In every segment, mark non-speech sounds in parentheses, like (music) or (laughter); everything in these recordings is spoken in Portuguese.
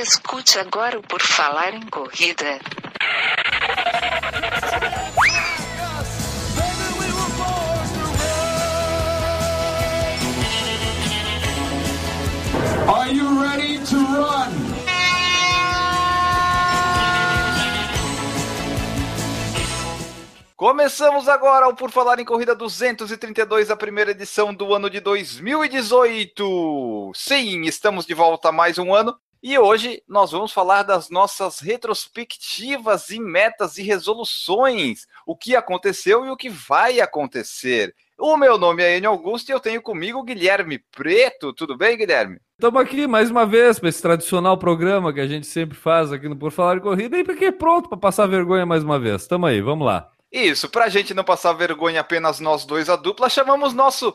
Escute agora o Por Falar em Corrida. Are you ready to run? Começamos agora o Por Falar em Corrida 232, a primeira edição do ano de 2018. Sim, estamos de volta mais um ano e hoje nós vamos falar das nossas retrospectivas e metas e resoluções, o que aconteceu e o que vai acontecer. O meu nome é Enio Augusto e eu tenho comigo o Guilherme Preto. Tudo bem, Guilherme? Estamos aqui mais uma vez para esse tradicional programa que a gente sempre faz aqui no Por Falar em Corrida e porque pronto para passar vergonha mais uma vez. Estamos aí, vamos lá. Isso, para a gente não passar vergonha apenas nós dois a dupla, chamamos nosso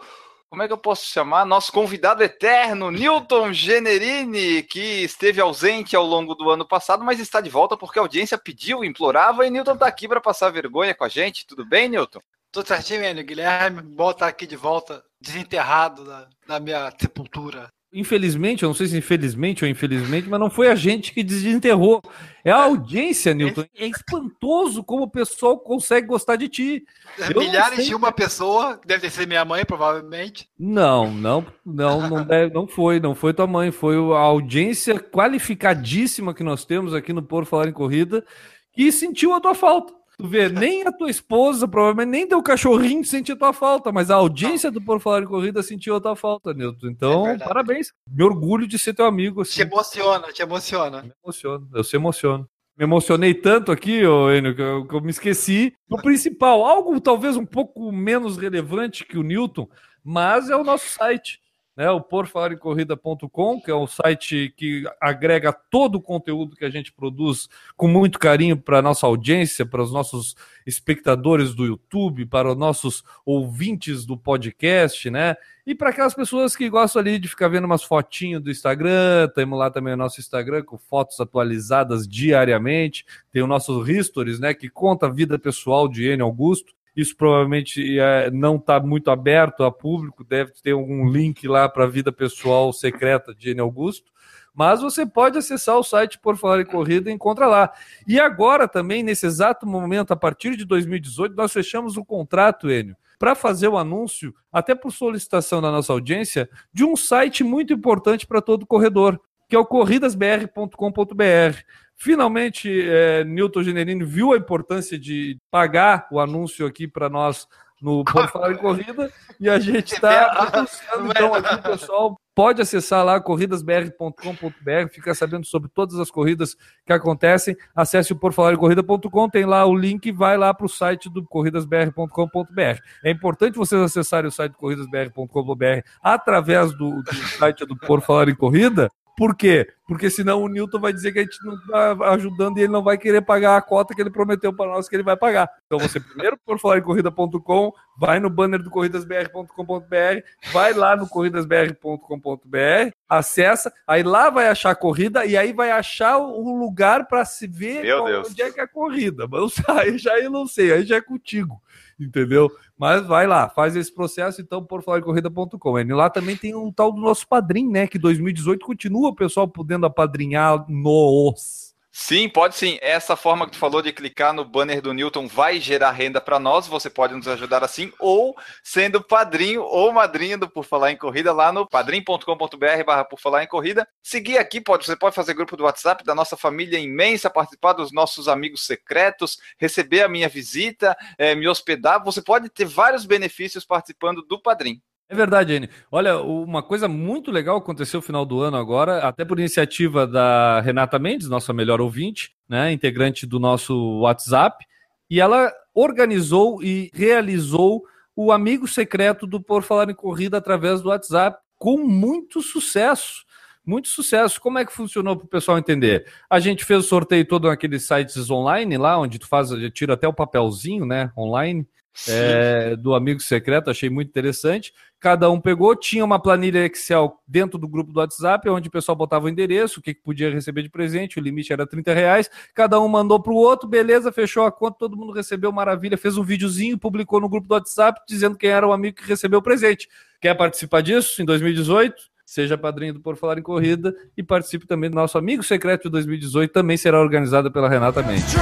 como é que eu posso chamar? Nosso convidado eterno, Newton Generini, que esteve ausente ao longo do ano passado, mas está de volta porque a audiência pediu, implorava, e Newton está aqui para passar vergonha com a gente. Tudo bem, Newton? Tudo certinho. Guilherme, bom estar aqui de volta, desenterrado da, da minha sepultura infelizmente, eu não sei se infelizmente ou infelizmente, mas não foi a gente que desenterrou. É a audiência, Newton. É espantoso como o pessoal consegue gostar de ti. Eu Milhares de uma pessoa, deve ser minha mãe, provavelmente. Não, não, não, não, (laughs) deve, não foi, não foi tua mãe, foi a audiência qualificadíssima que nós temos aqui no Por Falar em Corrida que sentiu a tua falta. Tu vê, nem a tua esposa, provavelmente nem teu cachorrinho sentiu tua falta, mas a audiência do Por Falar em Corrida sentiu a tua falta, Nilton. Então, é parabéns. Me orgulho de ser teu amigo. Assim. Te emociona, te emociona. Me emociono, eu se emociono. Me emocionei tanto aqui, ô Enio, que eu, que eu me esqueci do principal. Algo talvez um pouco menos relevante que o Newton, mas é o nosso site né, o porfalarincorrida.com, que é um site que agrega todo o conteúdo que a gente produz com muito carinho para a nossa audiência, para os nossos espectadores do YouTube, para os nossos ouvintes do podcast, né? E para aquelas pessoas que gostam ali de ficar vendo umas fotinhas do Instagram, temos lá também o nosso Instagram com fotos atualizadas diariamente, tem o nosso Histories, né, que conta a vida pessoal de N Augusto. Isso provavelmente é, não está muito aberto a público, deve ter algum link lá para a vida pessoal secreta de N. Augusto. Mas você pode acessar o site Por Falar em Corrida e encontra lá. E agora também, nesse exato momento, a partir de 2018, nós fechamos um contrato, Enio, para fazer o anúncio, até por solicitação da nossa audiência, de um site muito importante para todo corredor, que é o corridasbr.com.br. Finalmente, é, Newton Generini viu a importância de pagar o anúncio aqui para nós no Por Falar em Corrida e a gente (laughs) está anunciando então aqui, (laughs) pessoal. Pode acessar lá corridasbr.com.br, fica sabendo sobre todas as corridas que acontecem. Acesse o porfalarecorrida.com, tem lá o link, vai lá para o site do corridasbr.com.br. É importante vocês acessarem o site corridasbr.com.br através do, do site do Por Falar em Corrida, por quê? Porque senão o Newton vai dizer que a gente não está ajudando e ele não vai querer pagar a cota que ele prometeu para nós que ele vai pagar. Então você primeiro por falar em corrida.com, vai no banner do corridasbr.com.br, vai lá no corridasbr.com.br, acessa, aí lá vai achar a corrida e aí vai achar o lugar para se ver Meu onde Deus. é que é a corrida. Mas (laughs) aí já eu não sei, aí já é contigo entendeu? Mas vai lá, faz esse processo, então, por falar em corrida.com. E lá também tem um tal do nosso padrinho, né? Que 2018 continua o pessoal podendo apadrinhar nos Sim, pode sim. Essa forma que tu falou de clicar no banner do Newton vai gerar renda para nós. Você pode nos ajudar assim, ou sendo padrinho ou madrinha do Por Falar em Corrida lá no padrim.com.br barra Por Falar em Corrida. Seguir aqui, pode, você pode fazer grupo do WhatsApp da nossa família imensa, participar dos nossos amigos secretos, receber a minha visita, é, me hospedar. Você pode ter vários benefícios participando do Padrim. É verdade, Anne. Olha, uma coisa muito legal aconteceu no final do ano agora, até por iniciativa da Renata Mendes, nossa melhor ouvinte, né, integrante do nosso WhatsApp, e ela organizou e realizou o amigo secreto do Por Falar em Corrida através do WhatsApp, com muito sucesso. Muito sucesso. Como é que funcionou para o pessoal entender? A gente fez o sorteio todo naqueles sites online lá, onde tu faz, tira até o papelzinho, né, online é, do amigo secreto, achei muito interessante. Cada um pegou, tinha uma planilha Excel dentro do grupo do WhatsApp, onde o pessoal botava o endereço, o que, podia receber de presente, o limite era 30 reais. Cada um mandou para o outro, beleza, fechou a conta, todo mundo recebeu, maravilha. Fez um videozinho, publicou no grupo do WhatsApp, dizendo quem era o amigo que recebeu o presente. Quer participar disso em 2018? seja padrinho do Por Falar em Corrida e participe também do nosso Amigo Secreto de 2018, também será organizada pela Renata Mendes.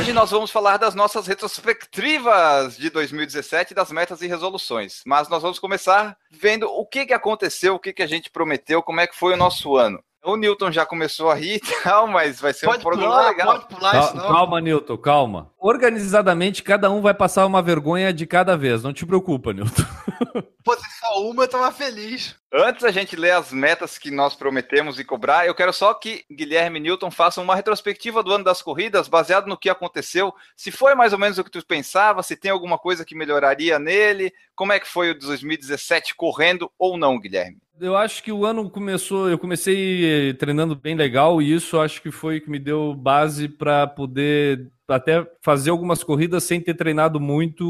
Hoje nós vamos falar das nossas retrospectivas de 2017, das metas e resoluções. Mas nós vamos começar vendo o que, que aconteceu, o que, que a gente prometeu, como é que foi o nosso ano. O Newton já começou a rir e (laughs) tal, mas vai ser Pode um programa pular, legal. pode pular isso Calma, não. calma, Newton, calma. Organizadamente, cada um vai passar uma vergonha de cada vez. Não te preocupa, Newton. (laughs) Fosse só uma, eu tava feliz. Antes da gente ler as metas que nós prometemos e cobrar, eu quero só que Guilherme e Newton façam uma retrospectiva do ano das corridas, baseado no que aconteceu. Se foi mais ou menos o que tu pensava, se tem alguma coisa que melhoraria nele, como é que foi o de 2017 correndo ou não, Guilherme? Eu acho que o ano começou, eu comecei treinando bem legal e isso acho que foi o que me deu base para poder até fazer algumas corridas sem ter treinado muito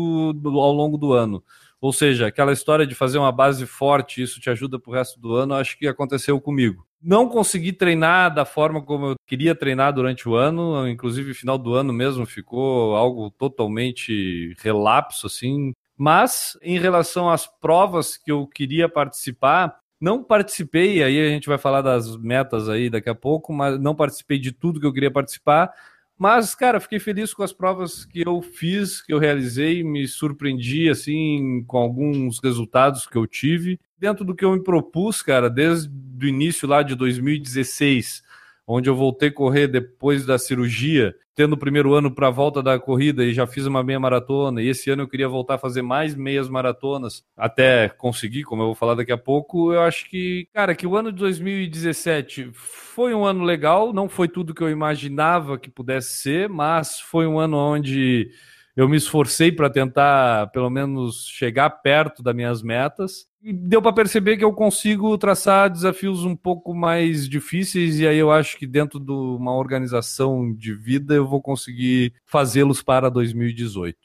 ao longo do ano. Ou seja, aquela história de fazer uma base forte, isso te ajuda pro resto do ano, acho que aconteceu comigo. Não consegui treinar da forma como eu queria treinar durante o ano, inclusive final do ano mesmo ficou algo totalmente relapso assim. Mas em relação às provas que eu queria participar, não participei, aí a gente vai falar das metas aí daqui a pouco, mas não participei de tudo que eu queria participar. Mas, cara, fiquei feliz com as provas que eu fiz, que eu realizei, me surpreendi, assim, com alguns resultados que eu tive. Dentro do que eu me propus, cara, desde o início lá de 2016, onde eu voltei a correr depois da cirurgia, tendo o primeiro ano para a volta da corrida e já fiz uma meia maratona, e esse ano eu queria voltar a fazer mais meias maratonas, até conseguir, como eu vou falar daqui a pouco, eu acho que, cara, que o ano de 2017 foi um ano legal, não foi tudo que eu imaginava que pudesse ser, mas foi um ano onde eu me esforcei para tentar, pelo menos, chegar perto das minhas metas. E deu para perceber que eu consigo traçar desafios um pouco mais difíceis, e aí eu acho que dentro de uma organização de vida eu vou conseguir fazê-los para 2018.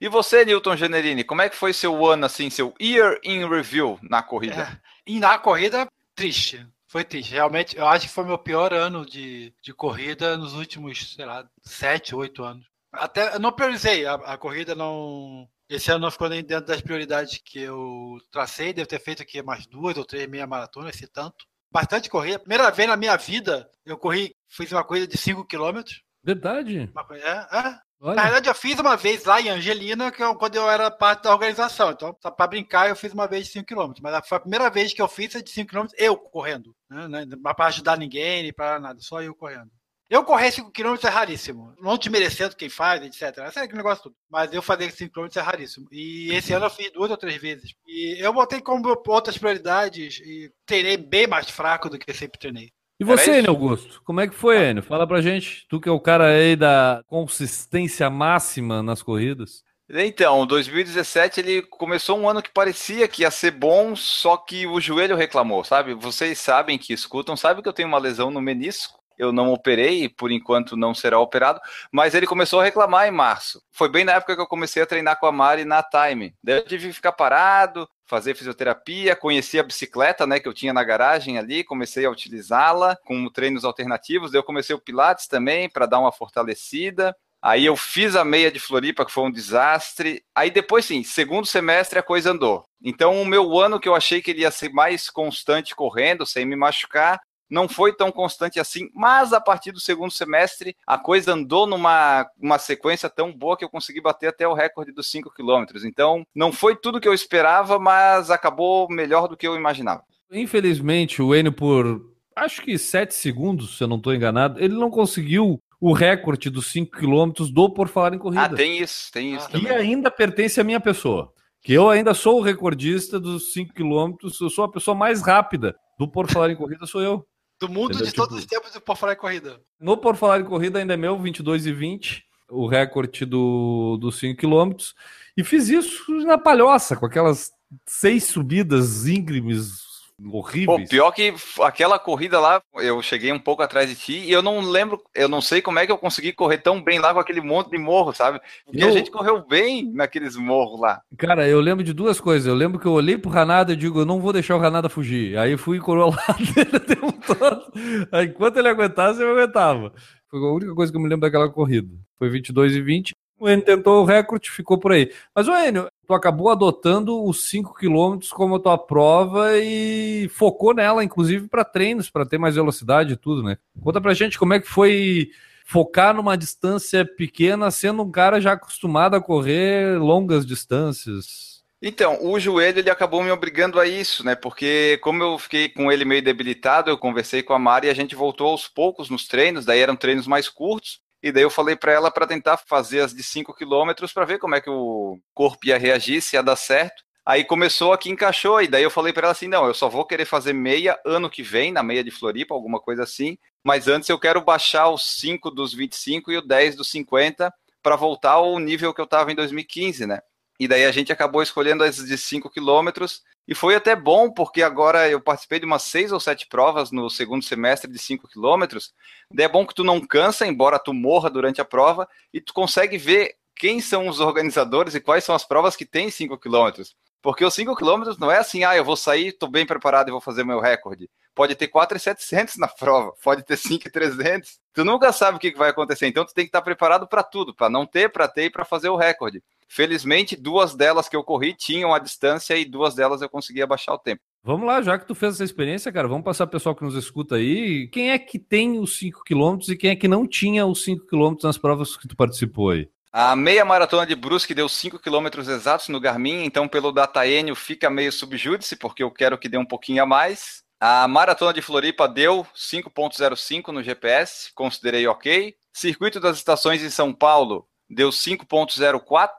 E você, Newton Generini, como é que foi seu ano, assim, seu year in review na corrida? É. E na corrida, triste. Foi triste. Realmente, eu acho que foi meu pior ano de, de corrida nos últimos, sei lá, sete, oito anos. Até eu não priorizei. A, a corrida não. Esse ano não ficou nem dentro das prioridades que eu tracei. Devo ter feito aqui mais duas ou três meia maratonas, se tanto. Bastante corrida. Primeira vez na minha vida, eu corri, fiz uma corrida de 5 km. Verdade. Uma É, é. Na Olha, verdade, eu fiz uma vez lá em Angelina, que eu, quando eu era parte da organização. Então, só para brincar, eu fiz uma vez de 5 km. Mas foi a primeira vez que eu fiz de 5 km, eu correndo. Né? Não para ajudar ninguém, nem para nada, só eu correndo. Eu correr 5 km é raríssimo. Não te merecendo quem faz, etc. Esse é aquele negócio tudo. Mas eu fazer 5 km é raríssimo. E esse ano eu fiz duas ou três vezes. E eu botei como outras prioridades e treinei bem mais fraco do que sempre treinei. E você, Enio Augusto? Como é que foi, Enio? Fala pra gente. Tu que é o cara aí da consistência máxima nas corridas. Então, 2017 ele começou um ano que parecia que ia ser bom, só que o joelho reclamou, sabe? Vocês sabem que escutam, sabem que eu tenho uma lesão no menisco. Eu não operei, e por enquanto não será operado, mas ele começou a reclamar em março. Foi bem na época que eu comecei a treinar com a Mari na Time. Daí eu tive que ficar parado, fazer fisioterapia, conheci a bicicleta, né, que eu tinha na garagem ali, comecei a utilizá-la com treinos alternativos. Daí eu comecei o Pilates também para dar uma fortalecida. Aí eu fiz a meia de Floripa, que foi um desastre. Aí depois, sim, segundo semestre a coisa andou. Então o meu ano que eu achei que ele ia ser mais constante correndo, sem me machucar, não foi tão constante assim, mas a partir do segundo semestre a coisa andou numa uma sequência tão boa que eu consegui bater até o recorde dos 5 quilômetros. Então não foi tudo que eu esperava, mas acabou melhor do que eu imaginava. Infelizmente, o Enio, por acho que 7 segundos, se eu não estou enganado, ele não conseguiu o recorde dos 5 quilômetros do Por Falar em Corrida. Ah, tem isso, tem isso Ah, também. ainda pertence à minha pessoa. Que eu ainda sou o recordista dos 5 quilômetros, eu sou a pessoa mais rápida do Por Falar em Corrida, sou eu. Do mundo Entendeu? de todos Tipo- os tempos do Por Falar em Corrida. No Por Falar em Corrida ainda é meu, 22 e 20, o recorde do, dos 5 quilômetros. E fiz isso na palhoça, com aquelas seis subidas íngremes, Pô, horríveis. pior que aquela corrida lá, eu cheguei um pouco atrás de ti e eu não lembro, eu não sei como é que eu consegui correr tão bem lá com aquele monte de morro, sabe? Porque Eu- a gente correu bem naqueles morros lá. Cara, eu lembro de duas coisas. Eu lembro que eu olhei pro Ranada e digo, eu não vou deixar o Ranada fugir. Aí fui coroado (laughs) dele o tempo todo. Aí, enquanto ele aguentasse, eu aguentava. Foi a única coisa que eu me lembro daquela corrida. Foi 22 e 20. O Enio tentou o recorde, ficou por aí. Mas, o Enio, tu acabou adotando os 5 km como a tua prova e focou nela, inclusive, para treinos, para ter mais velocidade e tudo, né? Conta pra gente como é que foi focar numa distância pequena, sendo um cara já acostumado a correr longas distâncias. Então, o joelho ele acabou me obrigando a isso, né? Porque como eu fiquei com ele meio debilitado, eu conversei com a Mari e a gente voltou aos poucos nos treinos, daí eram treinos mais curtos. E daí eu falei para ela para tentar fazer as de 5 quilômetros para ver como é que o corpo ia reagir, se ia dar certo. Aí começou aqui, encaixou, e daí eu falei para ela assim: não, eu só vou querer fazer meia ano que vem, na meia de Floripa, alguma coisa assim. Mas antes eu quero baixar os 5 dos 25 e o 10 dos 50 para voltar ao nível que eu estava em 2015, né? E daí a gente acabou escolhendo as de 5 quilômetros. E foi até bom, porque agora eu participei de umas seis ou sete provas no segundo semestre de 5 quilômetros. Daí é bom que tu não cansa, embora tu morra durante a prova, e tu consegue ver quem são os organizadores e quais são as provas que tem 5 quilômetros. Porque os 5 quilômetros não é assim, ah, eu vou sair, tô bem preparado e vou fazer meu recorde. Pode ter 4,700 na prova, (laughs) pode ter 5,300. Tu nunca sabe o que vai acontecer, então tu tem que estar preparado para tudo, para não ter, para ter e para fazer o recorde. Felizmente, duas delas que eu corri tinham a distância e duas delas eu conseguia baixar o tempo. Vamos lá, já que tu fez essa experiência, cara, vamos passar pro pessoal que nos escuta aí. Quem é que tem os 5 km e quem é que não tinha os 5 km nas provas que tu participou aí? A meia maratona de Brusque deu 5 km exatos no Garmin, então pelo Dataenio fica meio subjúdice, porque eu quero que dê um pouquinho a mais. A maratona de Floripa deu 5.05 no GPS, considerei ok. Circuito das estações em São Paulo deu 5.04.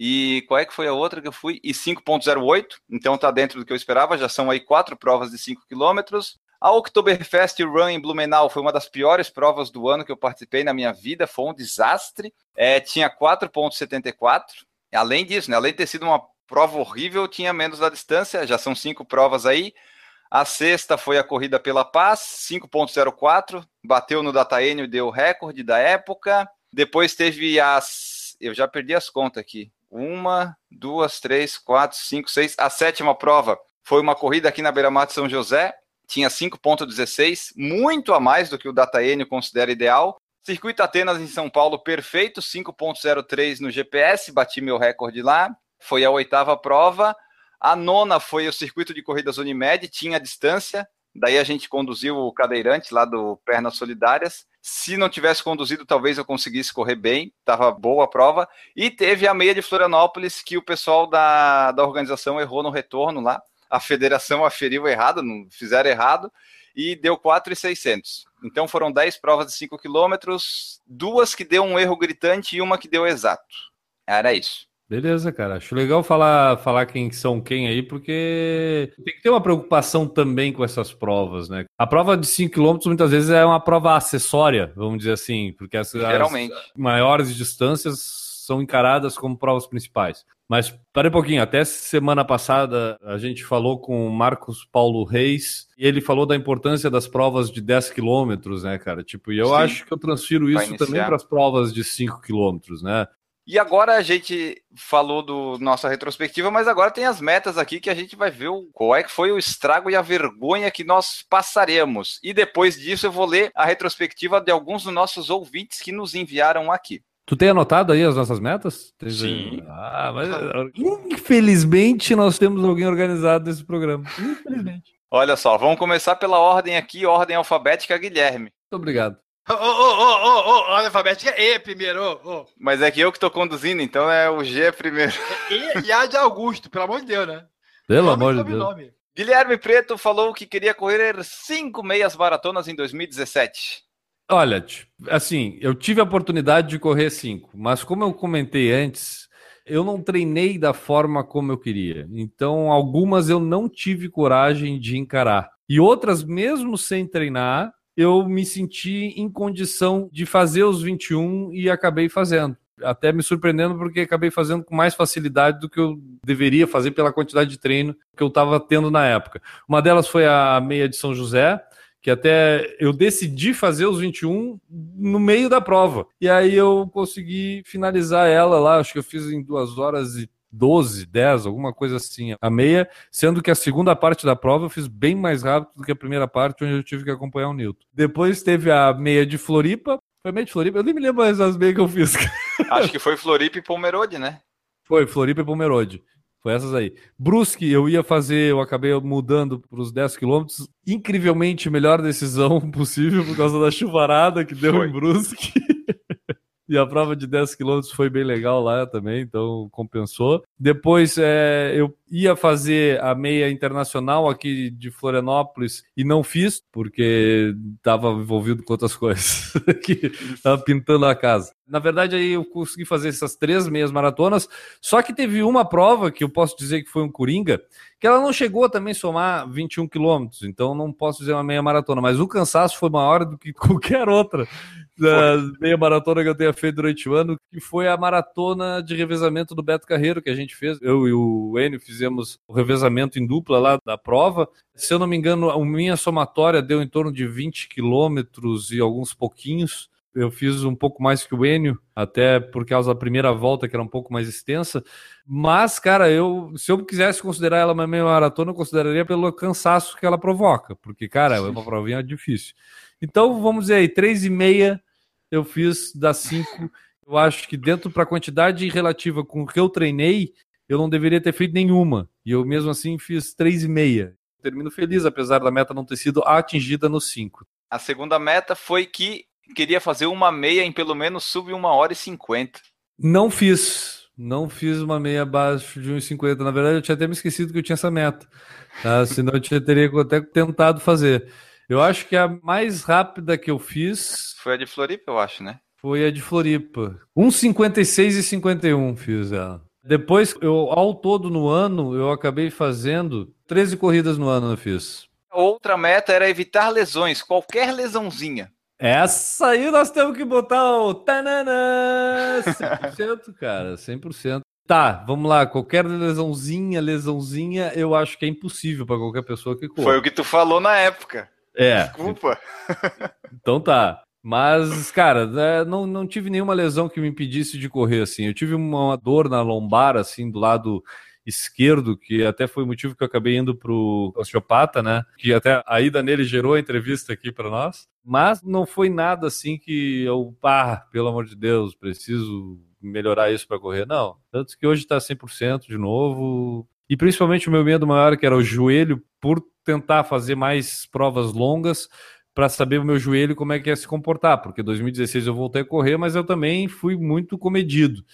E qual é que foi a outra que eu fui? E 5.08, então tá dentro do que eu esperava, já são aí quatro provas de 5 quilômetros. A Oktoberfest Run em Blumenau foi uma das piores provas do ano que eu participei na minha vida, foi um desastre. É, tinha 4,74. Além disso, né, além de ter sido uma prova horrível, tinha menos da distância, já são cinco provas aí. A sexta foi a corrida pela paz, 5,04, bateu no Dataenio e deu o recorde da época. Depois teve as. Eu já perdi as contas aqui. Uma, duas, três, quatro, cinco, seis. A sétima prova foi uma corrida aqui na Beira-Mar de São José, tinha 5,16, muito a mais do que o Dataenio considera ideal. Circuito Atenas em São Paulo, perfeito, 5,03 no GPS, bati meu recorde lá. Foi a oitava prova. A nona foi o circuito de corridas Unimed, tinha distância, daí a gente conduziu o cadeirante lá do Pernas Solidárias. Se não tivesse conduzido, talvez eu conseguisse correr bem, estava boa a prova. E teve a meia de Florianópolis, que o pessoal da, da organização errou no retorno lá. A federação aferiu errado, não fizeram errado, e deu 4,600. Então foram 10 provas de 5 quilômetros, duas que deu um erro gritante e uma que deu exato. Era isso. Beleza, cara. Acho legal falar, falar quem são quem aí, porque tem que ter uma preocupação também com essas provas, né? A prova de 5 km muitas vezes é uma prova acessória, vamos dizer assim, porque as, as maiores distâncias são encaradas como provas principais. Mas para um pouquinho, até semana passada a gente falou com o Marcos Paulo Reis e ele falou da importância das provas de 10 quilômetros, né, cara? Tipo, e eu Sim. acho que eu transfiro isso também para as provas de 5 quilômetros, né? E agora a gente falou do nossa retrospectiva, mas agora tem as metas aqui que a gente vai ver qual é que foi o estrago e a vergonha que nós passaremos. E depois disso eu vou ler a retrospectiva de alguns dos nossos ouvintes que nos enviaram aqui. Tu tem anotado aí as nossas metas? Sim. Ah, mas infelizmente nós temos alguém organizado nesse programa. Infelizmente. Olha só, vamos começar pela ordem aqui, ordem alfabética Guilherme. Muito obrigado. Ô, ô, ô, ô, ordem alfabética E primeiro, ô, ô. Mas é que eu que estou conduzindo, então é o G primeiro. E, e a de Augusto, pelo amor de Deus, né? Pelo Nome amor de Deus. nome. Guilherme Preto falou que queria correr cinco meias maratonas em 2017. Olha, assim, eu tive a oportunidade de correr cinco, mas como eu comentei antes, eu não treinei da forma como eu queria. Então, algumas eu não tive coragem de encarar. E outras, mesmo sem treinar, eu me senti em condição de fazer os 21 e acabei fazendo. até me surpreendendo porque acabei fazendo com mais facilidade do que eu deveria fazer pela quantidade de treino que eu estava tendo na época. Uma delas foi a meia de São José, que até eu decidi fazer os 21 no meio da prova. E aí eu consegui finalizar ela lá, acho que eu fiz em duas horas e 12, 10, alguma coisa assim, a meia, sendo que a segunda parte da prova eu fiz bem mais rápido do que a primeira parte, onde eu tive que acompanhar o Newton. Depois teve a meia de Floripa, foi meia de Floripa, eu nem me lembro mais das meias que eu fiz. Acho que foi Floripa e Pomerode, né? Foi, Floripa e Pomerode. Foi essas aí. Brusque, eu ia fazer, eu acabei mudando para os 10 quilômetros. Incrivelmente melhor decisão (laughs) possível por causa da chuvarada que deu Foi. em Brusque. (laughs) E a prova de 10 km foi bem legal lá também, então compensou. Depois é, eu ia fazer a meia internacional aqui de Florianópolis e não fiz, porque estava envolvido com outras (laughs) coisas, que estava pintando a casa. Na verdade, aí eu consegui fazer essas três meias maratonas, só que teve uma prova que eu posso dizer que foi um coringa, que ela não chegou a também somar 21 quilômetros, então não posso dizer uma meia maratona, mas o cansaço foi maior do que (laughs) qualquer outra da meia maratona que eu tenha feito durante o ano, que foi a maratona de revezamento do Beto Carreiro que a gente fez. Eu e o Enio fizemos o revezamento em dupla lá da prova. Se eu não me engano, a minha somatória deu em torno de 20 quilômetros e alguns pouquinhos. Eu fiz um pouco mais que o Enio, até por causa da primeira volta, que era um pouco mais extensa. Mas, cara, eu, se eu quisesse considerar ela uma meia maratona, eu consideraria pelo cansaço que ela provoca, porque, cara, é uma provinha difícil. Então, vamos dizer aí, três e meia eu fiz das cinco. Eu acho que dentro para a quantidade relativa com o que eu treinei, eu não deveria ter feito nenhuma. E eu mesmo assim fiz três e meia. Termino feliz, apesar da meta não ter sido atingida nos cinco. A segunda meta foi que queria fazer uma meia em pelo menos sub 1 hora e 50. Não fiz. Não fiz uma meia abaixo de 1,50. Na verdade, eu tinha até me esquecido que eu tinha essa meta. Tá? (laughs) Senão eu tinha, teria até tentado fazer. Eu acho que a mais rápida que eu fiz. Foi a de Floripa, eu acho, né? Foi a de Floripa. 1,56 e 51 fiz ela. Depois, eu, ao todo no ano, eu acabei fazendo 13 corridas no ano eu fiz. Outra meta era evitar lesões, qualquer lesãozinha. Essa aí nós temos que botar o tananã, 100%, cara, 100%. Tá, vamos lá. Qualquer lesãozinha, lesãozinha, eu acho que é impossível para qualquer pessoa que corra. Foi o que tu falou na época. É. Desculpa. Então tá. Mas, cara, né, não, não tive nenhuma lesão que me impedisse de correr assim. Eu tive uma dor na lombar, assim, do lado esquerdo, que até foi o motivo que eu acabei indo pro osteopata, né? Que até a ida nele gerou a entrevista aqui para nós. Mas não foi nada assim que eu, pá, pelo amor de Deus, preciso melhorar isso para correr. Não. Tanto que hoje tá 100% de novo. E principalmente o meu medo maior, que era o joelho, por tentar fazer mais provas longas para saber o meu joelho como é que ia se comportar, porque 2016 eu voltei a correr, mas eu também fui muito comedido.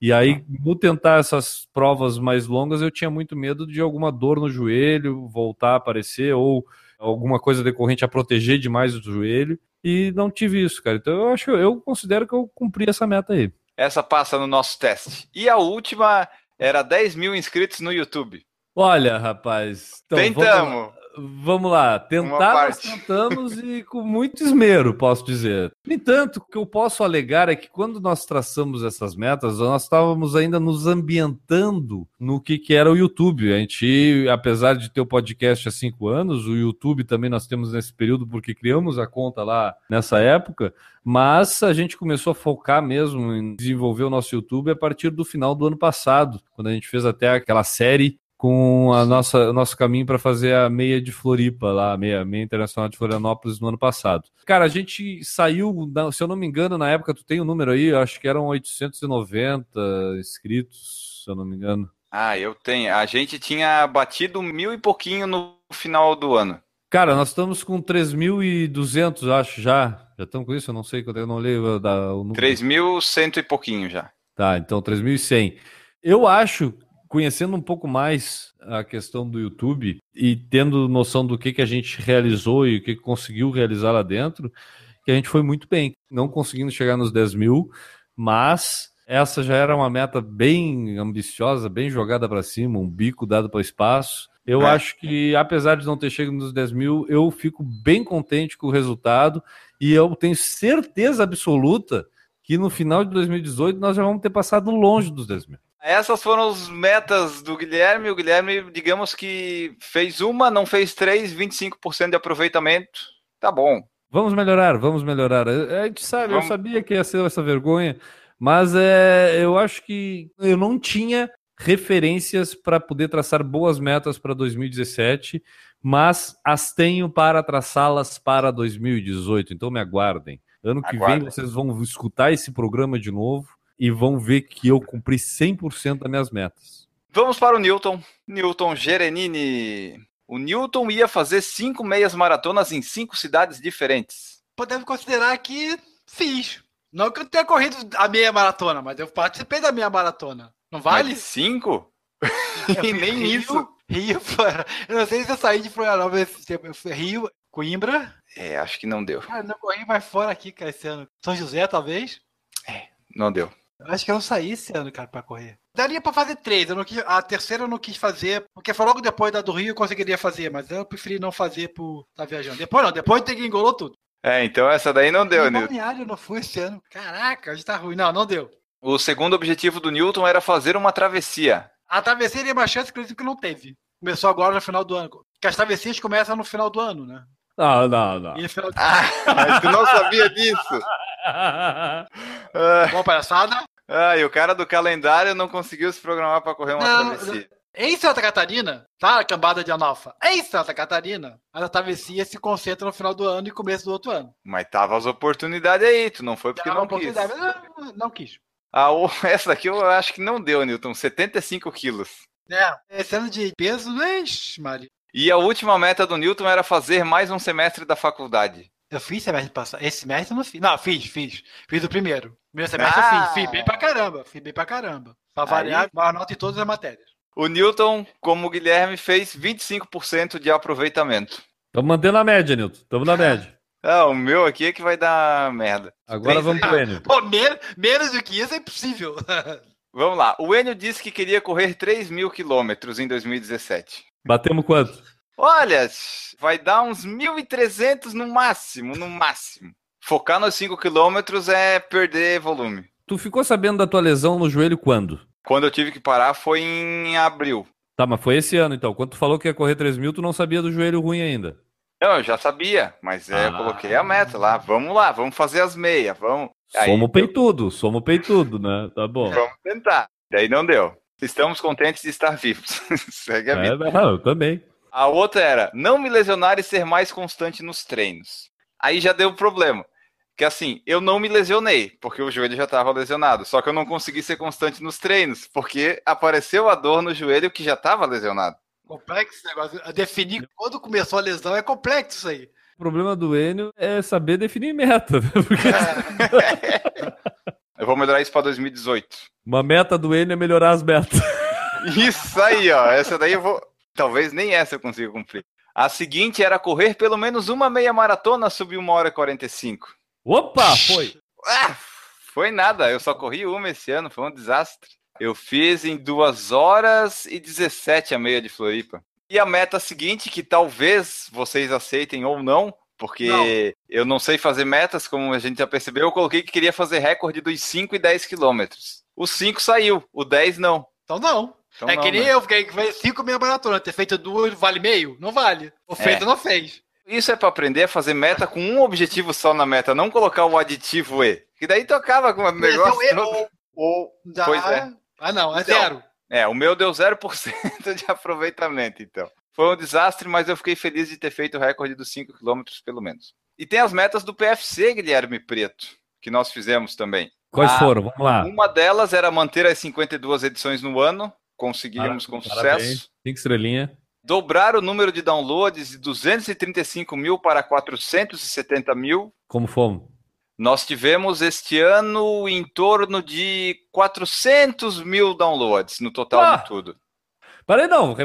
E aí, no tentar essas provas mais longas, eu tinha muito medo de alguma dor no joelho voltar a aparecer ou alguma coisa decorrente a proteger demais o joelho. E não tive isso, cara. Então eu acho, eu considero que eu cumpri essa meta aí. Essa passa no nosso teste. E a última era 10 mil inscritos no YouTube. Olha, rapaz. Então, Tentamos. Vamos, vamos lá. Tentar, nós tentamos e com muito esmero, posso dizer. No entanto, o que eu posso alegar é que quando nós traçamos essas metas, nós estávamos ainda nos ambientando no que, que era o YouTube. A gente, apesar de ter o podcast há cinco anos, o YouTube também nós temos nesse período, porque criamos a conta lá nessa época, mas a gente começou a focar mesmo em desenvolver o nosso YouTube a partir do final do ano passado, quando a gente fez até aquela série com a nossa, o nosso caminho para fazer a meia de Floripa, lá, a meia, meia internacional de Florianópolis no ano passado. Cara, a gente saiu, se eu não me engano, na época, tu tem o um número aí, acho que eram 890 inscritos, se eu não me engano. Ah, eu tenho. A gente tinha batido mil e pouquinho no final do ano. Cara, nós estamos com 3.200, acho, já. Já estamos com isso? Eu não sei, eu não leio da, o número. 3.100 e pouquinho já. Tá, então 3.100. Eu acho conhecendo um pouco mais a questão do YouTube e tendo noção do que, que a gente realizou e o que, que conseguiu realizar lá dentro, que a gente foi muito bem, não conseguindo chegar nos 10 mil, mas essa já era uma meta bem ambiciosa, bem jogada para cima, um bico dado para o espaço. Eu é. acho que, apesar de não ter chegado nos 10 mil, eu fico bem contente com o resultado e eu tenho certeza absoluta que no final de 2018 nós já vamos ter passado longe dos 10 mil. Essas foram as metas do Guilherme. O Guilherme, digamos que fez uma, não fez três, 25% de aproveitamento. Tá bom. Vamos melhorar, vamos melhorar. A gente sabe, Vamos. eu sabia que ia ser essa vergonha, mas é, eu acho que eu não tinha referências para poder traçar boas metas para 2017, mas as tenho para traçá-las para 2018. Então me aguardem. Ano que vem vocês vão escutar esse programa de novo e vão ver que eu cumpri 100% das minhas metas. Vamos para o Newton. Newton Gerenini. O Newton ia fazer cinco meias maratonas em cinco cidades diferentes. Podemos considerar que fiz. Não que eu tenha corrido a meia maratona, mas eu participei da meia maratona. Não vale? Mas cinco? (laughs) E nem Rio, isso. Rio, fora. Eu não sei se eu saí de Florianópolis esse tempo. Eu fui Rio, Coimbra. É, acho que não deu. Cara, não corri mais fora aqui, cara, esse ano. São José, talvez. Não deu. Eu acho que eu não saí esse ano, cara, pra correr. Daria pra fazer três. Eu não quis, a terceira eu não quis fazer, porque foi logo depois da do Rio eu conseguiria fazer, mas eu preferi não fazer por estar viajando. Depois não, depois tem que engolou tudo. É, então essa daí não deu, balneário eu não fui esse ano. Caraca, hoje tá ruim. Não, não deu. O segundo objetivo do Newton era fazer uma travessia. A travessia teria uma chance, inclusive, que não teve. Começou agora no final do ano. Porque as travessias começam no final do ano, né? Não, não, não. E. Ah, mas tu não sabia disso. (laughs) Ah, Bom, palhaçada. ah, e o cara do calendário não conseguiu se programar para correr uma Não, travessia. Em Santa Catarina, tá? A cambada de analfa. Em Santa Catarina, a travessia se concentra no final do ano e começo do outro ano. Mas tava as oportunidades aí, tu não foi porque Dava não quis. Não, não quis. Ah, (laughs) essa daqui eu acho que não deu, Newton. 75 quilos. É, esse ano de peso, ixi, Maria. E a última meta do Newton era fazer mais um semestre da faculdade. Eu fiz semestre passado. Esse semestre eu não fiz. Não, fiz, fiz. Fiz o primeiro. Primeiro semestre Ah! eu fiz. Fiz bem pra caramba. Fiz bem pra caramba. Pra Aí- variar, maior nota em todas as matérias. O Newton, como o Guilherme, fez 25% de aproveitamento. Estamos mantendo a média, Nilton. Estamos na média. Ah, o meu aqui é que vai dar merda. Agora vamos pro Enio. Pô, men- menos do que isso é impossível. (laughs) Vamos lá. O Enio disse que queria correr 3 mil quilômetros em 2017. Batemos quanto? Olha, vai dar uns 1.300 no máximo, no máximo. Focar nos 5 quilômetros é perder volume. Tu ficou sabendo da tua lesão no joelho quando? Quando eu tive que parar foi em abril. Tá, mas foi esse ano então. Quando tu falou que ia correr 3 mil, tu não sabia do joelho ruim ainda. Não, eu já sabia, mas é, eu Ah. coloquei a meta lá. Vamos lá, vamos fazer as meias, vamos. Aí, Somos peitudo, somos peitudo, né? Tá bom. Vamos tentar. Daí não deu. Estamos contentes de estar vivos. (laughs) Segue a vida. É, não, eu também. A outra era não me lesionar e ser mais constante nos treinos. Aí já deu um problema. Que assim, eu não me lesionei, porque o joelho já estava lesionado. Só que eu não consegui ser constante nos treinos, porque apareceu a dor no joelho que já estava lesionado. complexo esse negócio. Definir quando começou a lesão é complexo isso aí. O problema do Enio é saber definir meta. né? (laughs) Porque (laughs) Eu vou melhorar isso para 2018. uma meta do Enio é melhorar as metas. (laughs) Isso aí, ó. Essa daí eu vou. Talvez nem essa eu consiga cumprir. A seguinte era correr pelo menos uma meia maratona sub 1 hora e 45. Opa, foi. Ah, foi nada, eu só corri uma esse ano, foi um desastre. Eu fiz em 2 horas e 17 a meia de Floripa. E a meta seguinte, que talvez vocês aceitem ou não, porque Não. eu não sei fazer metas, como a gente já percebeu, eu coloquei que queria fazer recorde dos 5 e 10 quilômetros. O 5 saiu, o 10 não. Então não. Então é não, que nem né? eu, que fez cinco meia maratona. Ter feito duas vale meio? Não vale. O feito É. não fez. Isso é para aprender a fazer meta com um objetivo só na meta, não colocar o aditivo E. Que daí tocava com o negócio é o todo. E, Ou, Dá- pois é. Ah, não, é Então, zero. É, o meu deu 0% (laughs) de aproveitamento, então. Foi um desastre, mas eu fiquei feliz de ter feito o recorde dos 5 km, pelo menos. E tem as metas do PFC, Guilherme Preto, que nós fizemos também. Quais Ah, foram? Vamos lá. Uma delas era manter as 52 edições no ano, conseguimos com Parabéns. sucesso. Cinco estrelinhas. Dobrar o número de downloads de 235 mil para 470 mil. Como fomos? Nós tivemos este ano em torno de 400 mil downloads no total Ah! de tudo. Peraí, não.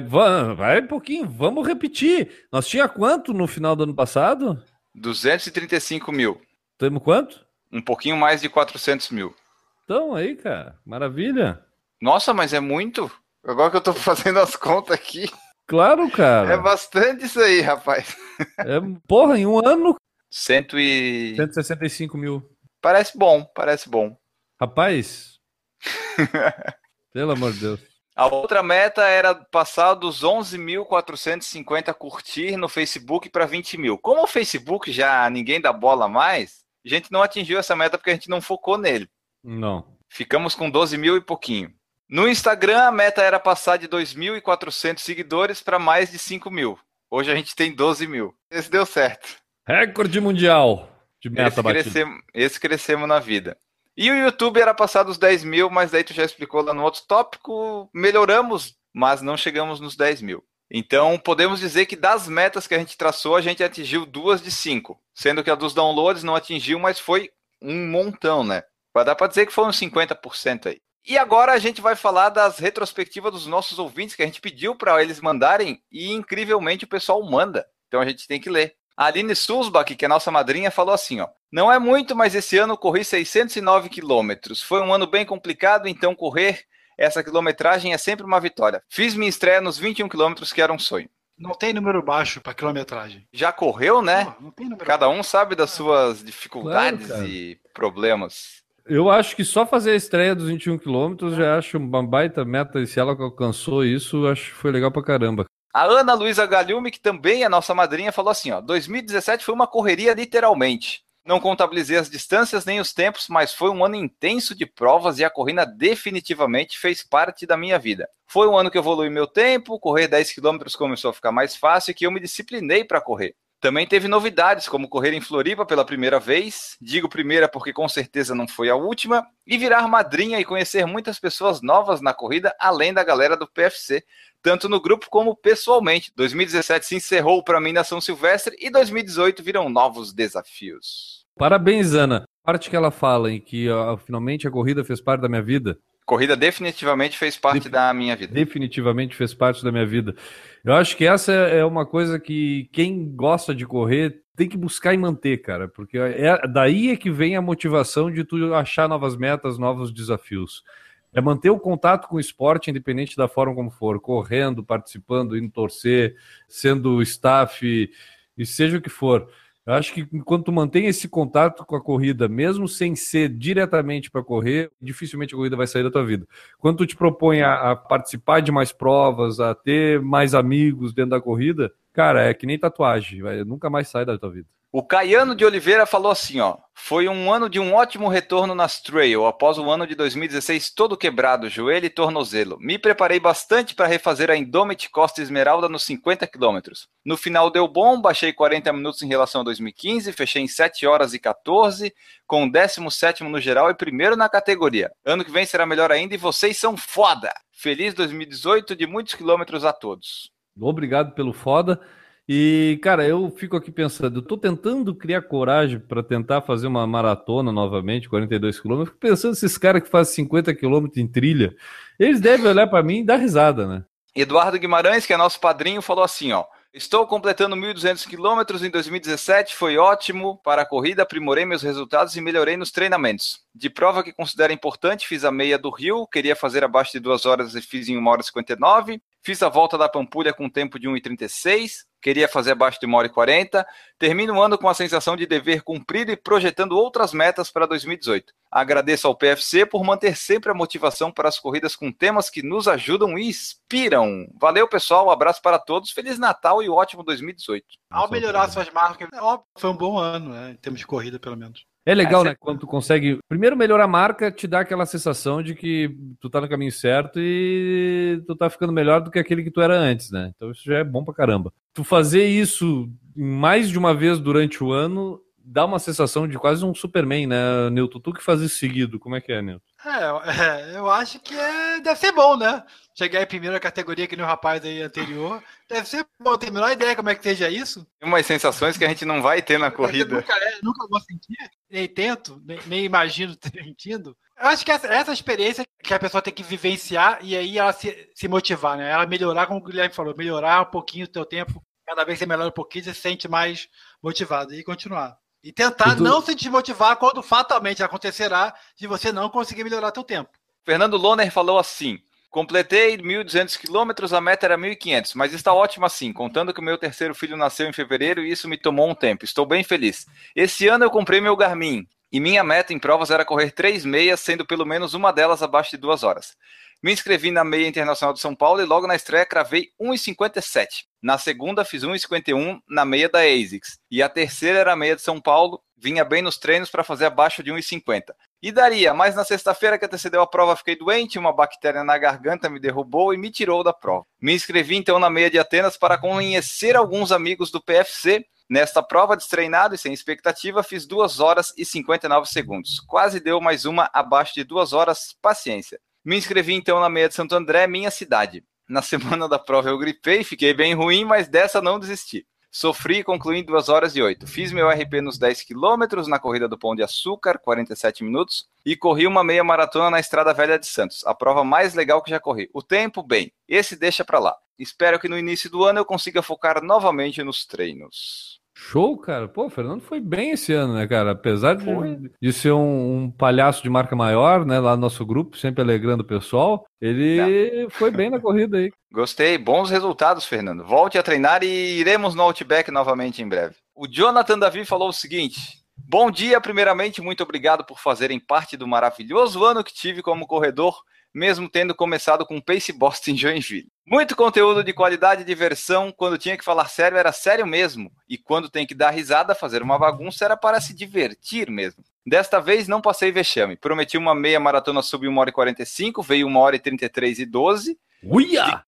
Vai um pouquinho. Vamos repetir. Nós tinha quanto no final do ano passado? 235 mil. Temos quanto? Um pouquinho mais de 400 mil. Então, aí, cara. Maravilha. Nossa, mas é muito? Agora que eu tô (laughs) fazendo as contas aqui, Claro, é cara. bastante isso aí, rapaz. (laughs) É, porra, em um ano, 100 e... 165 mil. Parece bom, parece bom. Rapaz, (laughs) pelo amor de Deus. A outra meta era passar dos 11.450 curtir no Facebook para 20 mil. Como o Facebook já ninguém dá bola mais, a gente não atingiu essa meta porque a gente não focou nele. Não. Ficamos com 12 mil e pouquinho. No Instagram, a meta era passar de 2.400 seguidores para mais de 5 mil. Hoje a gente tem 12 mil. Esse deu certo. Recorde mundial de meta Esse batida. crescemos, esse crescemos na vida. E o YouTube era passar dos 10 mil, mas daí tu já explicou lá no outro tópico. Melhoramos, mas não chegamos nos 10 mil. Então, podemos dizer que das metas que a gente traçou, a gente atingiu duas de cinco. Sendo que a dos downloads não atingiu, mas foi um montão, né? Vai dar para dizer que foi uns 50% aí. E agora a gente vai falar das retrospectivas dos nossos ouvintes, que a gente pediu para eles mandarem e incrivelmente o pessoal manda. Então a gente tem que ler. A Aline Sulzbach, que é nossa madrinha, falou assim, ó. Não é muito, mas esse ano corri 609 quilômetros. Foi um ano bem complicado, então correr essa quilometragem é sempre uma vitória. Fiz minha estreia nos 21 quilômetros, que era um sonho. Não tem número baixo para quilometragem. Já correu, né? Não, não tem número Cada um sabe das suas dificuldades Claro, e problemas. Eu acho que só fazer a estreia dos 21 quilômetros já acho uma baita meta. E se ela alcançou isso, acho que foi legal pra caramba. A Ana Luísa Galhume, que também é nossa madrinha, falou assim: ó, 2017 foi uma correria literalmente. Não contabilizei as distâncias nem os tempos, mas foi um ano intenso de provas e a corrida definitivamente fez parte da minha vida. Foi um ano que evolui meu tempo, correr 10 km começou a ficar mais fácil e que eu me disciplinei para correr. Também teve novidades, como correr em Floripa pela primeira vez, digo primeira porque com certeza não foi a última, e virar madrinha e conhecer muitas pessoas novas na corrida, além da galera do PFC, tanto no grupo como pessoalmente. 2017 se encerrou para mim na São Silvestre e 2018 virão novos desafios. Parabéns, Ana. A parte que ela fala em que ó, finalmente a corrida fez parte da minha vida, Corrida definitivamente fez parte da minha vida. definitivamente fez parte da minha vida. Eu acho que essa é uma coisa que quem gosta de correr tem que buscar e manter, cara, porque é daí é que vem a motivação de tu achar novas metas, novos desafios. É manter o contato com o esporte, independente da forma como for, correndo, participando, indo torcer, sendo staff, e seja o que for. Eu acho que enquanto mantém esse contato com a corrida, mesmo sem ser diretamente para correr, dificilmente a corrida vai sair da tua vida. Quando tu te propõe a, a participar de mais provas, a ter mais amigos dentro da corrida, cara, é que nem tatuagem, vai, nunca mais sai da tua vida. O Caiano de Oliveira falou assim, ó. Foi um ano de um ótimo retorno nas trail, após o ano de 2016 todo quebrado, joelho e tornozelo. Me preparei bastante para refazer a Indomit Costa Esmeralda nos 50 quilômetros. No final deu bom, baixei 40 minutos em relação a 2015, fechei em 7 horas e 14, com o 17 no geral e primeiro na categoria. Ano que vem será melhor ainda e vocês são foda! Feliz 2018 de muitos quilômetros a todos. Obrigado pelo foda. E, cara, eu fico aqui pensando, eu tô tentando criar coragem para tentar fazer uma maratona novamente, 42 quilômetros. Fico pensando esses caras que fazem 50 quilômetros em trilha, eles devem olhar para mim e dar risada, né? Eduardo Guimarães, que é nosso padrinho, falou assim, ó. Estou completando 1.200 quilômetros em 2017, foi ótimo para a corrida, aprimorei meus resultados e melhorei nos treinamentos. De prova que considero importante, fiz a meia do Rio, queria fazer abaixo de 2 horas e fiz em 1 hora e 59. Fiz a volta da Pampulha com tempo de 1,36, queria fazer abaixo de 1 hora e 40. Termino o ano com a sensação de dever cumprido e projetando outras metas para 2018. Agradeço ao PFC por manter sempre a motivação para as corridas com temas que nos ajudam e inspiram. Valeu, pessoal, um abraço para todos, Feliz Natal e ótimo 2018. Ao melhorar suas marcas, é foi um bom ano, né, em termos de corrida, pelo menos. É legal, Essa- né? Quando tu consegue. Primeiro, melhorar a marca te dá aquela sensação de que tu tá no caminho certo e tu tá ficando melhor do que aquele que tu era antes, né? Então isso já é bom pra caramba. Tu fazer isso mais de uma vez durante o ano dá uma sensação de quase um Superman, né, Nilton? Tu que faz isso seguido, como é que é, Nilton? É, é, eu acho que é, deve ser bom, né? Chegar em primeira categoria que nem o rapaz aí anterior. Deve ser bom. Tem a menor ideia como é que seja isso. Tem umas sensações que a gente não vai ter na corrida. nunca, é, nunca vou sentir, nem tento, nem, nem imagino (laughs) sentindo. Eu acho que essa, essa experiência que a pessoa tem que vivenciar e aí ela se, se motivar, né? Ela melhorar, como o Guilherme falou, melhorar um pouquinho o teu tempo. Cada vez você melhora um pouquinho, você se sente mais motivado e continuar. E tentar tu- não se desmotivar quando fatalmente acontecerá de você não conseguir melhorar teu tempo. Fernando Loner falou assim: Completei 1.200 quilômetros, a meta era 1.500, mas está ótimo assim, contando que o meu terceiro filho nasceu em fevereiro e isso me tomou um tempo. Estou bem feliz. Esse ano eu comprei meu Garmin E minha meta em provas era correr três meias, sendo pelo menos uma delas abaixo de duas horas. Me inscrevi na meia internacional de São Paulo e logo na estreia cravei 1,57. Na segunda fiz 1,51 na meia da ASICS. E a terceira era a meia de São Paulo, vinha bem nos treinos para fazer abaixo de 1,50. E daria, mas na sexta-feira que antecedeu a prova fiquei doente, uma bactéria na garganta me derrubou e me tirou da prova. Me inscrevi então na meia de Atenas para conhecer alguns amigos do PFC. Nesta prova, destreinado e sem expectativa, fiz 2 horas e 59 segundos. Quase deu mais uma abaixo de 2 horas, paciência. Me inscrevi então na meia de Santo André, minha cidade. Na semana da prova eu gripei, fiquei bem ruim, mas dessa não desisti. Sofri e concluí em 2 horas e 8. Fiz meu RP nos 10 quilômetros na corrida do Pão de Açúcar, 47 minutos, e corri uma meia maratona na Estrada Velha de Santos, a prova mais legal que já corri. O tempo, bem, esse deixa pra lá. Espero que no início do ano eu consiga focar novamente nos treinos. Show, cara. Pô, o Fernando foi bem esse ano, né, cara? Apesar de, de ser um, um, palhaço de marca maior, né, lá no nosso grupo, sempre alegrando o pessoal, ele foi bem na corrida aí. (laughs) Gostei, bons resultados, Fernando. Volte a treinar e iremos no Outback novamente em breve. O Jonathan Davi falou o seguinte: Bom dia, primeiramente, muito obrigado por fazerem parte do maravilhoso ano que tive como corredor mesmo tendo começado com Pace Boston em Joinville. Muito conteúdo de qualidade e diversão, quando tinha que falar sério era sério mesmo, e quando tem que dar risada, fazer uma bagunça era para se divertir mesmo. Desta vez não passei vexame, prometi uma meia maratona sub 1 hora e 45, veio 1 hora e 33 e 12. Uia!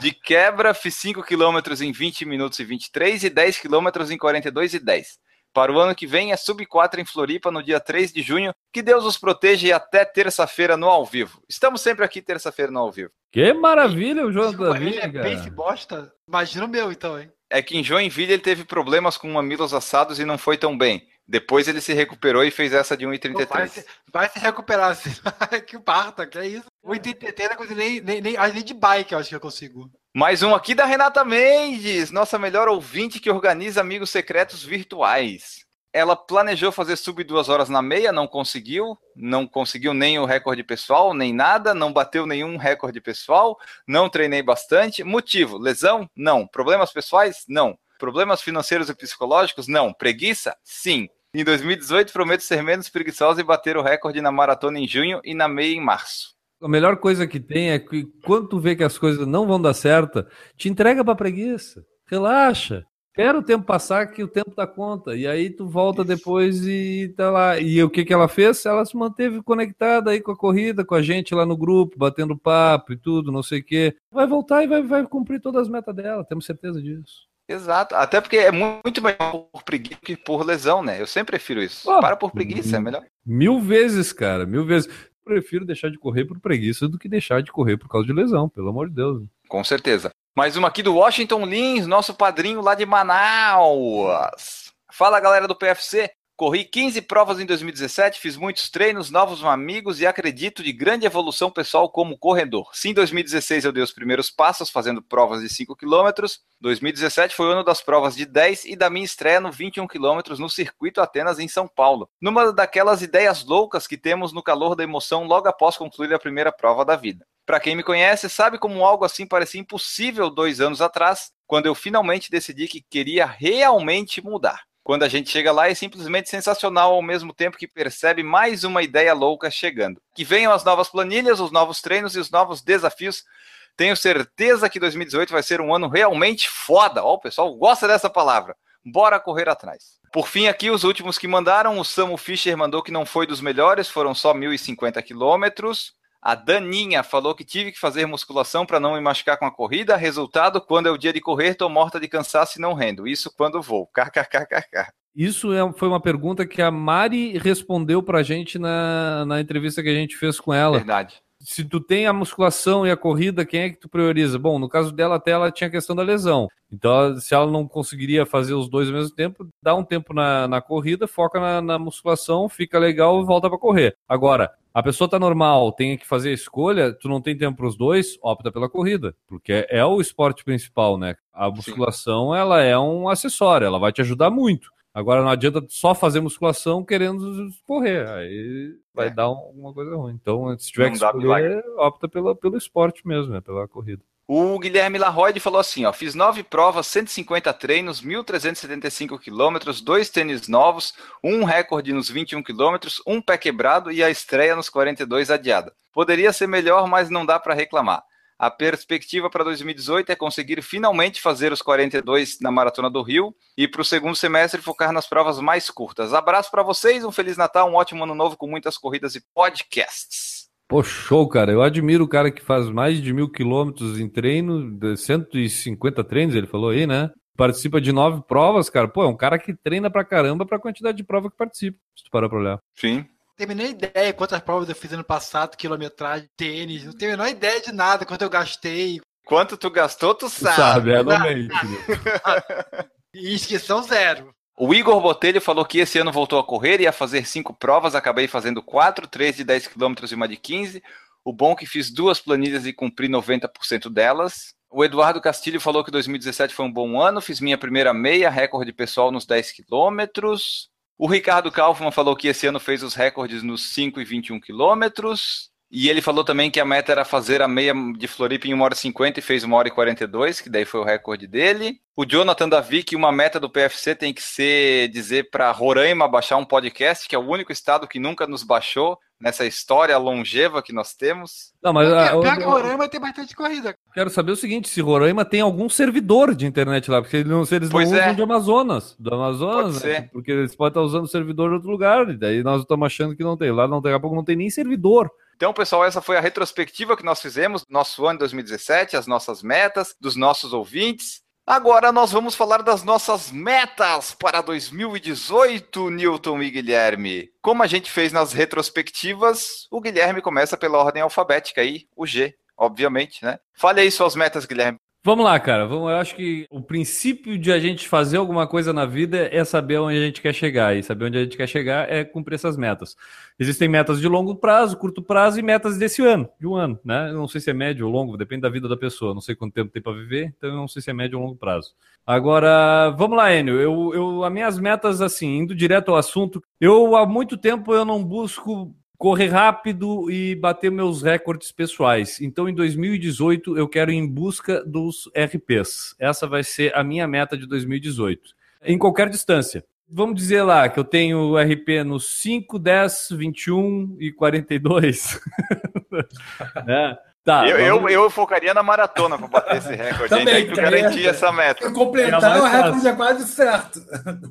De, (laughs) de quebra, fiz 5 km em 20 minutos e 23 e 10 km em 42 e 10. Para o ano que vem é Sub 4 em Floripa no dia 3 de junho. Que Deus os proteja e até terça-feira no ao vivo. Estamos sempre aqui terça-feira no ao vivo. Que maravilha o João Davi, é cara. bosta. Imagina o meu então, hein? É que em Joinville ele teve problemas com mamilos assados e não foi tão bem. Depois ele se recuperou e fez essa de 1,33. Vai, se, vai se recuperar, assim. (laughs) que parta, que é isso. 1,33 não consigo nem, nem, nem, nem de bike, eu acho que eu consigo. Mais um aqui da Renata Mendes, nossa melhor ouvinte que organiza amigos secretos virtuais. Ela planejou fazer sub duas horas na meia, não conseguiu, não conseguiu nem o recorde pessoal, nem nada, não bateu nenhum recorde pessoal, não treinei bastante. Motivo: lesão? Não. Problemas pessoais? Não. Problemas financeiros e psicológicos? Não. Preguiça? Sim. Em 2018, prometo ser menos preguiçosa e bater o recorde na maratona em junho e na meia em março. A melhor coisa que tem é que quando tu vê que as coisas não vão dar certo, te entrega pra preguiça. Relaxa. Espera o tempo passar que o tempo dá conta. E aí tu volta Isso. depois e tá lá. E o que que ela fez? Ela se manteve conectada aí com a corrida, com a gente lá no grupo, batendo papo e tudo, não sei o quê. Vai voltar e vai, vai cumprir todas as metas dela, temos certeza disso. Exato, até porque é muito melhor por preguiça que por lesão, né? Eu sempre prefiro isso. Oh, Para por preguiça, é melhor. Mil vezes, cara, mil vezes prefiro deixar de correr por preguiça do que deixar de correr por causa de lesão, pelo amor de Deus. Com certeza. Mais uma aqui do Washington Lins, nosso padrinho lá de Manaus. Fala galera do PFC, Corri 15 provas em 2017, fiz muitos treinos, novos amigos e acredito de grande evolução pessoal como corredor. Sim, em 2016 eu dei os primeiros passos fazendo provas de 5 km. 2017 foi o ano das provas de 10 e da minha estreia no 21 km no circuito Atenas em São Paulo. Numa daquelas ideias loucas que temos no calor da emoção logo após concluir a primeira prova da vida. Para quem me conhece, sabe como algo assim parecia impossível dois anos atrás, quando eu finalmente decidi que queria realmente mudar quando a gente chega lá é simplesmente sensacional ao mesmo tempo que percebe mais uma ideia louca chegando. Que venham as novas planilhas, os novos treinos e os novos desafios. Tenho certeza que 2018 vai ser um ano realmente foda. Ó, o pessoal gosta dessa palavra. Bora correr atrás. Por fim, aqui os últimos que mandaram, o Samu Fischer mandou que não foi dos melhores, foram só 1.050 quilômetros. A Daninha falou que tive que fazer musculação para não me machucar com a corrida. Resultado, quando é o dia de correr, estou morta de cansaço e não rendo. Isso quando vou. (laughs) KKKKK. Isso é, foi uma pergunta que a Mari respondeu para a gente na, na entrevista que a gente fez com ela. Verdade. Se tu tem a musculação e a corrida, quem é que tu prioriza? Bom, no caso dela, até ela tinha a questão da lesão. Então, se ela não conseguiria fazer os dois ao mesmo tempo, dá um tempo na, na corrida, foca na, na musculação, fica legal e volta para correr. Agora, a pessoa tá normal, tem que fazer a escolha, tu não tem tempo para os dois, opta pela corrida, porque é o esporte principal, né? A musculação, Sim. ela é um acessório, ela vai te ajudar muito. Agora não adianta só fazer musculação querendo correr, aí vai é. dar uma coisa ruim. Então, se tiver não que escolher, opta pela, pelo esporte mesmo, né? pela corrida. O Guilherme Larroide falou assim, ó, fiz nove provas, 150 treinos, 1.375 quilômetros, dois tênis novos, um recorde nos 21 quilômetros, um pé quebrado e a estreia nos 42 adiada. Poderia ser melhor, mas não dá para reclamar. A perspectiva para 2018 é conseguir finalmente fazer os 42 na Maratona do Rio e para o segundo semestre focar nas provas mais curtas. Abraço para vocês, um Feliz Natal, um ótimo ano novo com muitas corridas e podcasts. Pô, show, cara. Eu admiro o cara que faz mais de mil quilômetros em treino, 150 treinos, ele falou aí, né? Participa de nove provas, cara. Pô, é um cara que treina pra caramba pra quantidade de prova que participa, se tu parar pra olhar. Sim. Tenho a menor ideia quantas provas eu fiz ano passado, quilometragem, tênis. Não tenho a menor ideia de nada, quanto eu gastei. Quanto tu gastou, tu sabe. sabe, é, não mente. E inscrição zero. O Igor Botelho falou que esse ano voltou a correr e ia fazer cinco provas, acabei fazendo quatro, três de 10 km e uma de 15. O bom é que fiz duas planilhas e cumpri 90% delas. O Eduardo Castilho falou que 2017 foi um bom ano, fiz minha primeira meia, recorde pessoal nos 10 quilômetros. O Ricardo Kaufmann falou que esse ano fez os recordes nos 5 e 21 quilômetros. E ele falou também que a meta era fazer a meia de Floripa em 1 hora e 50 e fez 1 hora e 42, que daí foi o recorde dele. O Jonathan Davi, que uma meta do PFC tem que ser dizer para Roraima baixar um podcast, que é o único estado que nunca nos baixou nessa história longeva que nós temos. Não, mas Pior ah, que- pior eu, Roraima tem bastante corrida. quero saber o seguinte: se Roraima tem algum servidor de internet lá, porque eles não, se eles Pois não é. usam de Amazonas. Do Amazonas, Pode né? ser. porque eles podem estar usando servidor de outro lugar, e daí nós estamos achando que não tem. Lá não, daqui a pouco não tem nem servidor. Então, pessoal, essa foi a retrospectiva que nós fizemos nosso ano 2017, as nossas metas, dos nossos ouvintes. Agora nós vamos falar das nossas metas para 2018, Newton e Guilherme. Como a gente fez nas retrospectivas, o Guilherme começa pela ordem alfabética aí, o G, obviamente, né? Fale aí suas metas, Guilherme. Vamos lá, cara. Vamos, eu acho que o princípio de a gente fazer alguma coisa na vida é saber onde a gente quer chegar. E saber onde a gente quer chegar é cumprir essas metas. Existem metas de longo prazo, curto prazo e metas desse ano, de um ano, né? Eu não sei se é médio ou longo, depende da vida da pessoa. Não sei quanto tempo tem para viver, então eu não sei se é médio ou longo prazo. Agora, vamos lá, Enio. Eu, eu, as minhas metas, assim, indo direto ao assunto, eu há muito tempo eu não busco correr rápido e bater meus recordes pessoais. Então, em 2018, eu quero ir em busca dos RPs. Essa vai ser a minha meta de 2018. Em qualquer distância. Vamos dizer lá que eu tenho RP nos 5, 10, 21 e 42. (laughs) né? Tá, eu, vamos- eu, eu focaria na maratona para bater esse recorde. Também, que eu garantir essa meta. Pra completar, É o recorde é quase certo.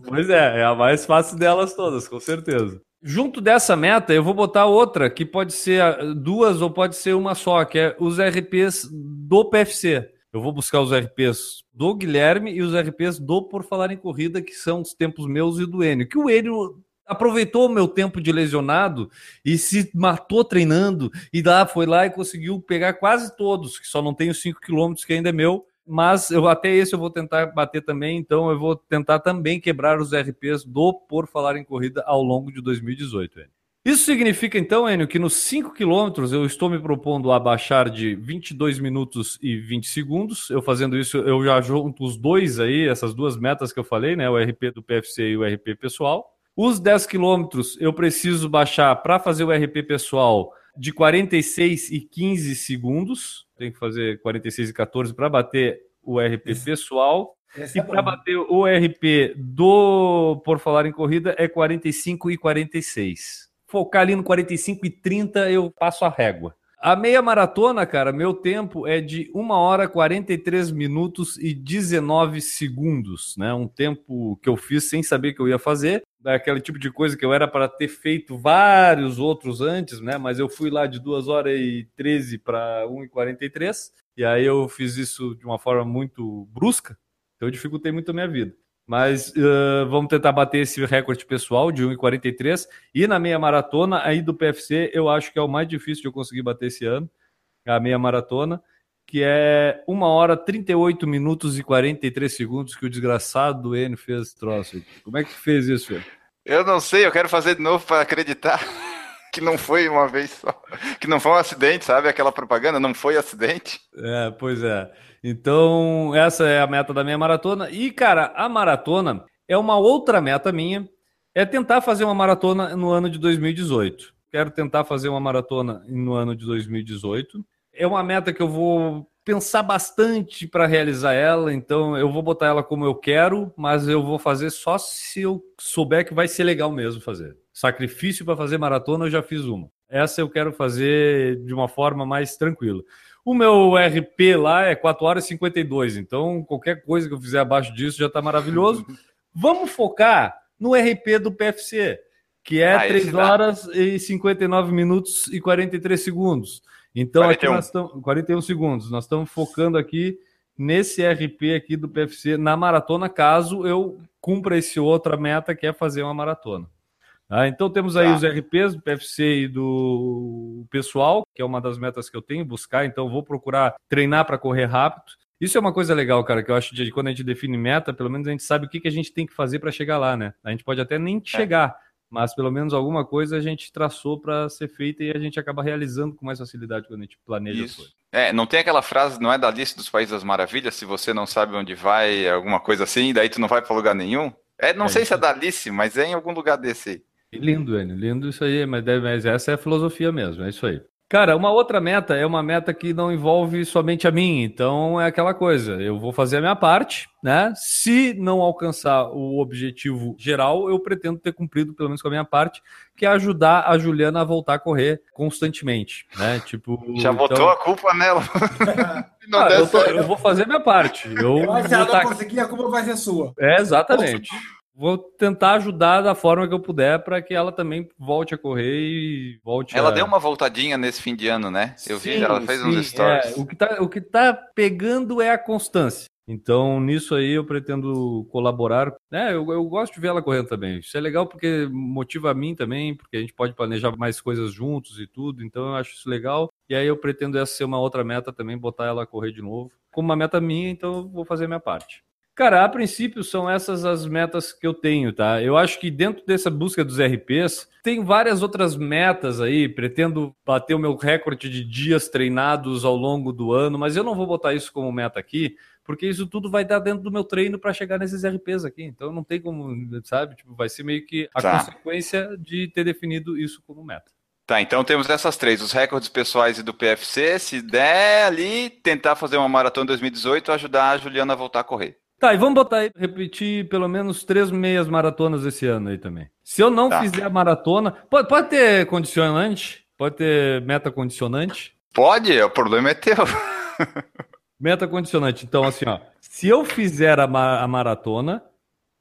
Pois é, é a mais fácil delas todas, com certeza. Junto dessa meta, eu vou botar outra, que pode ser ah, duas ou pode ser uma só, que é os RPs do PFC. Eu vou buscar os RPs do Guilherme e os RPs do Por Falar em Corrida, que são os tempos meus e do Enio. Que o Enio aproveitou o meu tempo de lesionado e se matou treinando, e lá foi lá e conseguiu pegar quase todos, que só não tem os 5 quilômetros que ainda é meu, mas eu até esse eu vou tentar bater também, então eu vou tentar também quebrar os RPs do Por Falar em Corrida ao longo de 2018. Enio. Isso significa então, Enio, que nos 5 quilômetros eu estou me propondo a baixar de 22 minutos e 20 segundos. Eu fazendo isso, eu já junto os dois aí, essas duas metas que eu falei, né? O RP do PFC e o RP pessoal. Os 10 quilômetros eu preciso baixar para fazer o RP pessoal de 46 e 15 segundos. Tem que fazer 46 e 14 para bater o RP Isso. pessoal. Esse E é para bater o RP do Por Falar em Corrida é 45 e 46. Focar ali no 45 e 30 eu passo a régua. A meia maratona, cara, meu tempo é de 1 hora 43 minutos e 19 segundos, né? Um tempo que eu fiz sem saber que eu ia fazer, daquele tipo de coisa que eu era para ter feito vários outros antes, né? Mas eu fui lá de 2 horas e 13 para 1 e 43, e aí eu fiz isso de uma forma muito brusca, então eu dificultei muito a minha vida. Mas uh, vamos tentar bater esse recorde pessoal de 1,43. E na meia maratona, aí do PFC, eu acho que é o mais difícil de eu conseguir bater esse ano. A meia maratona, que é 1 hora 38 minutos e 43 segundos que o desgraçado do Enio fez esse troço. Como é que fez isso? Eu não sei, eu quero fazer de novo para acreditar que não foi uma vez só. Que não foi um acidente, sabe? Aquela propaganda, não foi acidente. É, pois é. Então, essa é a meta da minha maratona. E, cara, a maratona é uma outra meta minha. É tentar fazer uma maratona no ano de 2018. Quero tentar fazer uma maratona no ano de 2018. É uma meta que eu vou pensar bastante para realizar ela, então eu vou botar ela como eu quero, mas eu vou fazer só se eu souber que vai ser legal mesmo fazer. Sacrifício para fazer maratona eu já fiz uma. Essa eu quero fazer de uma forma mais tranquila. O meu RP lá é 4 horas e 52, então qualquer coisa que eu fizer abaixo disso já está maravilhoso. (laughs) Vamos focar no RP do PFC, que é Ah, esse 3 dá. horas e 59 minutos e 43 segundos. Então, 41. aqui nós estamos. 41 segundos. Nós estamos focando aqui nesse RP aqui do PFC na maratona, caso eu cumpra esse outra meta que é fazer uma maratona. Tá? Então temos aí Tá. os RPs do PFC e do pessoal, que é uma das metas que eu tenho, buscar. Então vou procurar treinar para correr rápido. Isso é uma coisa legal, cara, que eu acho de quando a gente define meta, pelo menos a gente sabe o que, que a gente tem que fazer para chegar lá, né? A gente pode até nem chegar, mas pelo menos alguma coisa a gente traçou para ser feita e a gente acaba realizando com mais facilidade quando a gente planeja as coisas. Isso. É, não tem aquela frase, não é da lista dos países das maravilhas, se você não sabe onde vai, alguma coisa assim, daí tu não vai para lugar nenhum? É, não É sei isso se é da Alice, mas é em algum lugar desse aí. Lindo, Enio, lindo isso aí, mas, deve- mas essa é a filosofia mesmo, é isso aí. Cara, uma outra meta é uma meta que não envolve somente a mim, então é aquela coisa, eu vou fazer a minha parte, né? Se não alcançar o objetivo geral, eu pretendo ter cumprido pelo menos com a minha parte, que é ajudar a Juliana a voltar a correr constantemente, né? Tipo, Já então- botou a culpa nela. (laughs) Ah, eu, tô- eu vou fazer a minha parte. Eu Mas se vou ela tá- não conseguir, a culpa vai ser sua. É, exatamente. Vou tentar ajudar da forma que eu puder para que ela também volte a correr e volte Ela a... deu uma voltadinha nesse fim de ano, né? Eu vi, Sim, ela fez sim, uns stories. é, o, que tá, o que tá pegando é a constância. Então, nisso aí eu pretendo colaborar. É, eu, eu gosto de ver ela correndo também. Isso é legal porque motiva a mim também, porque a gente pode planejar mais coisas juntos e tudo. Então, eu acho isso legal. E aí eu pretendo essa ser uma outra meta também, botar ela a correr de novo. Como uma meta minha, então eu vou fazer a minha parte. Cara, a princípio são essas as metas que eu tenho, tá? Eu acho que dentro dessa busca dos RPs, tem várias outras metas aí. Pretendo bater o meu recorde de dias treinados ao longo do ano, mas eu não vou botar isso como meta aqui, porque isso tudo vai dar dentro do meu treino para chegar nesses RPs aqui. Então não tem como, sabe? Tipo, vai ser meio que a Tá. consequência de ter definido isso como meta. Tá, então temos essas três, os recordes pessoais e do PFC. Se der ali, tentar fazer uma maratona 2018, ajudar a Juliana a voltar a correr. Tá, e vamos botar aí, repetir pelo menos três meias maratonas esse ano aí também. Se eu não Tá. fizer a maratona, pode, pode ter condicionante? Pode ter meta condicionante? Pode, o problema é teu. Meta condicionante. Então, assim, ó. Se eu fizer a, ma- a maratona,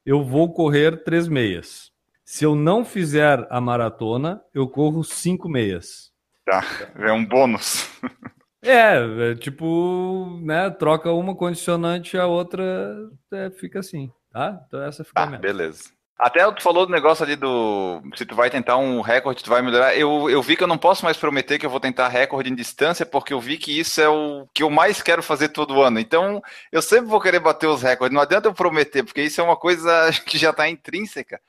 eu vou correr três meias. Se eu não fizer a maratona, eu corro cinco meias. É um bônus. É, é tipo, né? Troca uma condicionante, a outra é, fica assim, tá? Então essa fica a Tá, meta. beleza. Até tu falou do negócio ali do. Se tu vai tentar um recorde, tu vai melhorar. Eu, eu vi que eu não posso mais prometer que eu vou tentar recorde em distância, porque eu vi que isso é o que eu mais quero fazer todo ano. Então, eu sempre vou querer bater os recordes. Não adianta eu prometer, porque isso é uma coisa (laughs) que já tá intrínseca.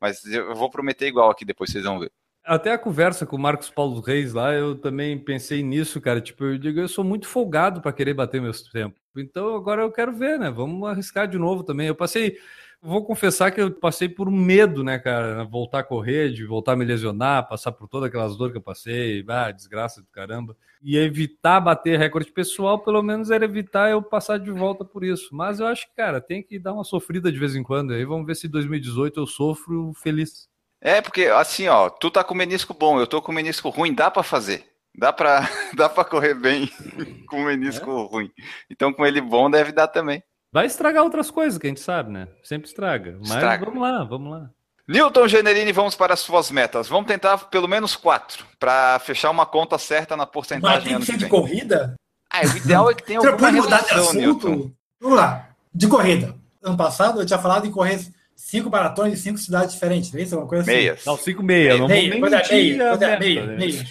Mas eu vou prometer igual aqui, depois vocês vão ver. Até a conversa com o Marcos Paulo Reis lá, eu também pensei nisso, cara. Tipo, eu digo, eu sou muito folgado para querer bater meus tempos. Então agora eu quero ver, né? Vamos arriscar de novo também. Eu passei, vou confessar que eu passei por um medo, né, cara? Voltar a correr, de voltar a me lesionar, passar por todas aquelas dores que eu passei, ah, desgraça do caramba. E evitar bater recorde pessoal, pelo menos era evitar eu passar de volta por isso. Mas eu acho que, cara, tem que dar uma sofrida de vez em quando. Aí vamos ver se em 2018 eu sofro feliz. É, porque assim, ó, tu tá com menisco bom, eu tô com menisco ruim, dá pra fazer. Dá pra, (laughs) dá pra correr bem (laughs) com menisco ruim. Então, com ele bom, deve dar também. Vai estragar outras coisas que a gente sabe, né? Sempre estraga. Mas Estraga. vamos lá, vamos lá. Newton Generini, vamos para as suas metas. Vamos tentar pelo menos quatro, para fechar uma conta certa na Mas porcentagem tem ano que ser de corrida? Ah, o ideal é que tenha (laughs) alguma pode mudar de relação, Newton. assunto? Vamos lá. De corrida. Ano passado eu tinha falado em correr cinco maratonas em cinco cidades diferentes, não é isso? Uma coisa assim. Meias. Não, 5 meia. Não vou Meia, nem pois é, mentir meia, a pois é, meta, meia, né? meia,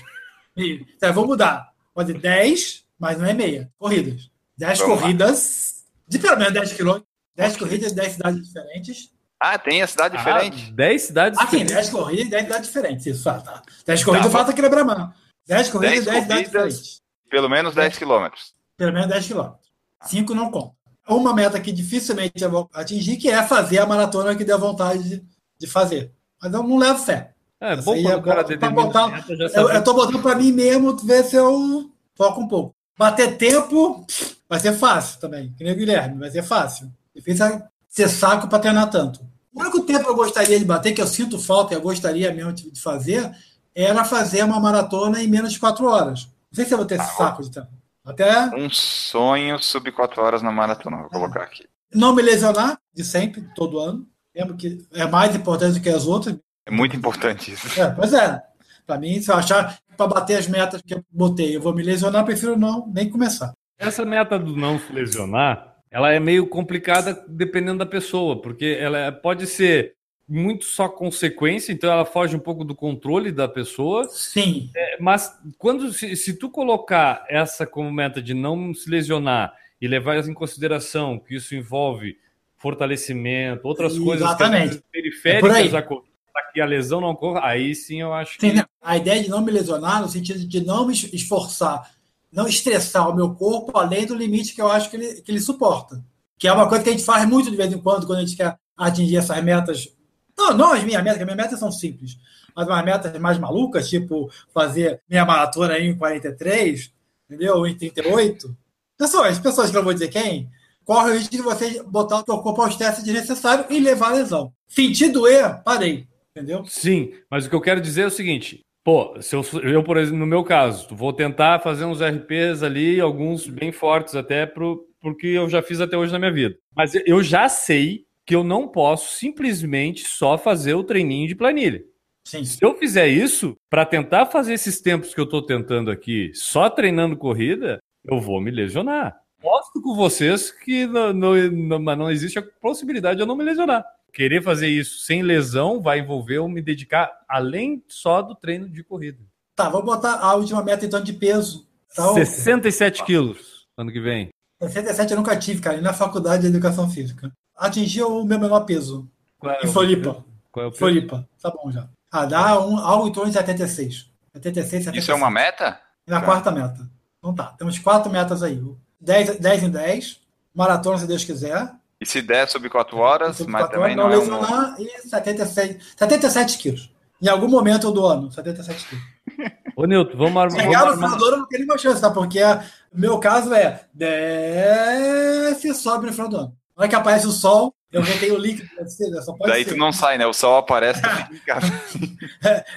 meia. Então, vamos mudar. Pode 10, mas não é meia. Corridas. 10 Vamos lá. corridas, de pelo menos 10 quilômetros. 10 corridas, 10 cidades diferentes. Ah, tem a cidade diferente. Ah, 10 cidades Ah, diferentes. 10 corridas e 10 cidades diferentes. Isso, ah, tá. 10 corridas eu bom. faço aqui na Bramão. 10 corridas e 10 10 cidades corridas. diferentes. Pelo menos 10 quilômetros. Pelo menos 10 quilômetros. 5 não conta. Uma meta que dificilmente eu vou atingir, que é fazer a maratona que deu vontade de, de fazer. Mas eu não levo fé. É Essa bom aí quando é o cara determina botar- a meta, já Eu, sabe. eu tô botando pra mim mesmo ver se eu foco um pouco. Bater tempo vai ser fácil também, que nem o Guilherme, vai ser fácil. Difícil é ser saco para treinar tanto. O único tempo que eu gostaria de bater, que eu sinto falta e eu gostaria mesmo de fazer, era fazer uma maratona em menos de quatro horas. Não sei se eu vou ter esse saco de tempo. Até Um sonho sub 4 horas na maratona, vou colocar aqui. não me lesionar, de sempre, todo ano. Lembro que é mais importante do que as outras. É muito importante isso. É, pois é. Para mim, se eu achar que para bater as metas que eu botei, eu vou me lesionar, prefiro não nem começar. Essa meta do não se lesionar, ela é meio complicada dependendo da pessoa, porque ela pode ser muito só consequência, então ela foge um pouco do controle da pessoa. Sim. É, mas quando se, se tu colocar essa como meta de não se lesionar e levar em consideração que isso envolve fortalecimento, outras coisas Exatamente. É aí. periféricas para que a lesão não ocorra, aí sim eu acho que? A ideia de não me lesionar, no sentido de não me esforçar, não estressar o meu corpo além do limite que eu acho que ele, que ele suporta. Que é uma coisa que a gente faz muito de vez em quando, quando a gente quer atingir essas metas. Não, não as minhas metas, as minhas metas são simples. Mas umas metas mais malucas, tipo fazer minha maratona em 43, entendeu? Em 38. Pessoas, pessoas que eu não vou dizer quem, corre o risco de você botar o teu corpo ao estresse desnecessário e levar a lesão. Senti doer, parei. Entendeu? Sim, mas o que eu quero dizer é o seguinte: pô, se eu, eu, por exemplo, no meu caso, vou tentar fazer uns RPs ali, alguns bem fortes até, pro, porque eu já fiz até hoje na minha vida. Mas eu já sei que eu não posso simplesmente só fazer o treininho de planilha. Sim. Se eu fizer isso, para tentar fazer esses tempos que eu estou tentando aqui, só treinando corrida, eu vou me lesionar. Mostro com vocês que não, não, não, não existe a possibilidade de eu não me lesionar. Querer fazer isso sem lesão vai envolver eu me dedicar além só do treino de corrida. Tá, vou botar a última meta então de peso. Tá, 67 quilos ano que vem. 67 eu nunca tive, cara, e na faculdade de educação física. Atingi o meu menor peso. Qual é em Floripa. Qual é o peso? Floripa. Tá bom já. Ah, dá um, algo em torno de 76. 76, 77. Isso é uma meta? E na quarta meta. Então tá, temos quatro metas aí. 10, 10 em 10, maratona se Deus quiser. E se der sub 4 horas, Sobre mas quatro também horas, não, não é um... e 77, 77 quilos. Em algum momento do ano, 77 quilos. Ô, Nilton, vamos armar. Chegar no final armar... do ano não tem nenhuma chance, tá? Porque o meu caso é desce e sobe no final do ano. Na hora que aparece o sol, eu retenho o líquido, né? só pode Daí ser. tu não sai, né? O sol aparece. tu fica em casa.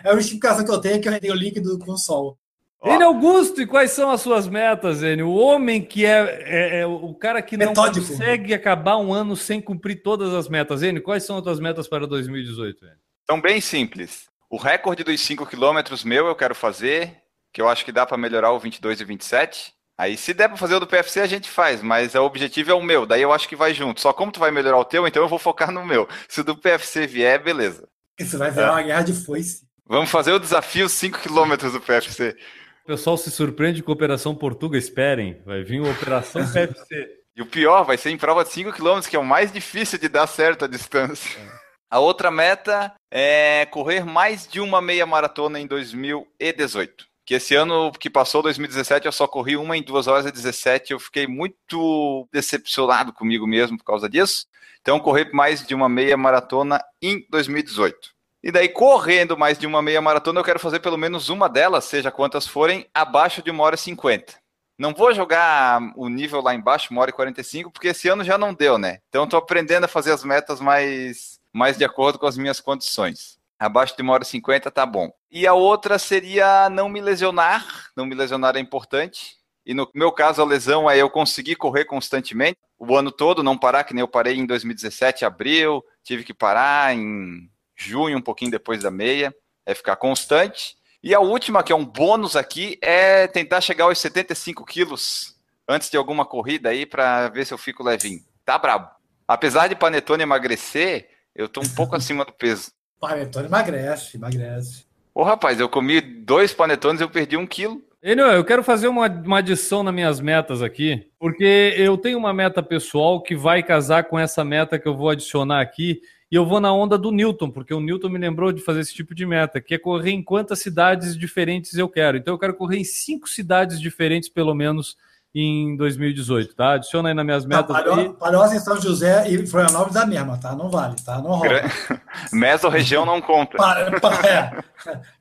É a justificação que eu tenho é que eu retenho o líquido com o sol. Enio Augusto, e quais são as suas metas, Enio? O homem que é, é- é o cara que não Metódico. consegue acabar um ano sem cumprir todas as metas. Enio, quais são as tuas metas para 2018? Enio? São bem simples. O recorde dos 5 quilômetros meu eu quero fazer, que eu acho que dá para melhorar o 22 e 27. Aí se der para fazer o do PFC a gente faz, mas o objetivo é o meu, daí eu acho que vai junto. Só como tu vai melhorar o teu, então eu vou focar no meu. Se o do PFC vier, beleza. Isso vai virar uma guerra de foice. Vamos fazer o desafio 5 quilômetros do PFC. O pessoal se surpreende com a Operação Portuga, esperem. Vai vir a Operação (laughs) PFC. E o pior vai ser em prova de 5 km, que é o mais difícil de dar certo a distância. A outra meta é correr mais de uma meia maratona em 2018. Que esse ano que passou, 2017, eu só corri uma em 2 horas e 17. Eu fiquei muito decepcionado comigo mesmo por causa disso. Então, correr mais de uma meia maratona em 2018. E daí, correndo mais de uma meia maratona, eu quero fazer pelo menos uma delas, seja quantas forem, abaixo de uma hora e 50. Não vou jogar o nível lá embaixo, uma hora e 45, porque esse ano já não deu, né? Então estou aprendendo a fazer as metas mais, mais de acordo com as minhas condições. Abaixo de uma hora e 50 tá bom. E a outra seria não me lesionar. Não me lesionar é importante. E no meu caso, a lesão é eu conseguir correr constantemente o ano todo, não parar, que nem eu parei em 2017, abril, tive que parar em junho, um pouquinho depois da meia, é ficar constante. E a última, que é um bônus aqui, é tentar chegar aos 75 quilos antes de alguma corrida aí para ver se eu fico levinho. Tá brabo. Apesar de Panetone emagrecer, eu tô um pouco (laughs) acima do peso. Panetone emagrece, emagrece. Ô rapaz, eu comi dois panetones e eu perdi um quilo. Enio, eu quero fazer uma, uma adição nas minhas metas aqui, porque eu tenho uma meta pessoal que vai casar com essa meta que eu vou adicionar aqui, e eu vou na onda do Newton, porque o Newton me lembrou de fazer esse tipo de meta, que é correr em quantas cidades diferentes eu quero. Então eu quero correr em cinco cidades diferentes, pelo menos, em 2018, tá? Adiciona aí nas minhas metas aí. Palhoça, Palhoça em São José e Florianópolis dá mesma, tá? Não vale, tá? Não rola. (laughs) Meso região não conta. Pa- pa- é.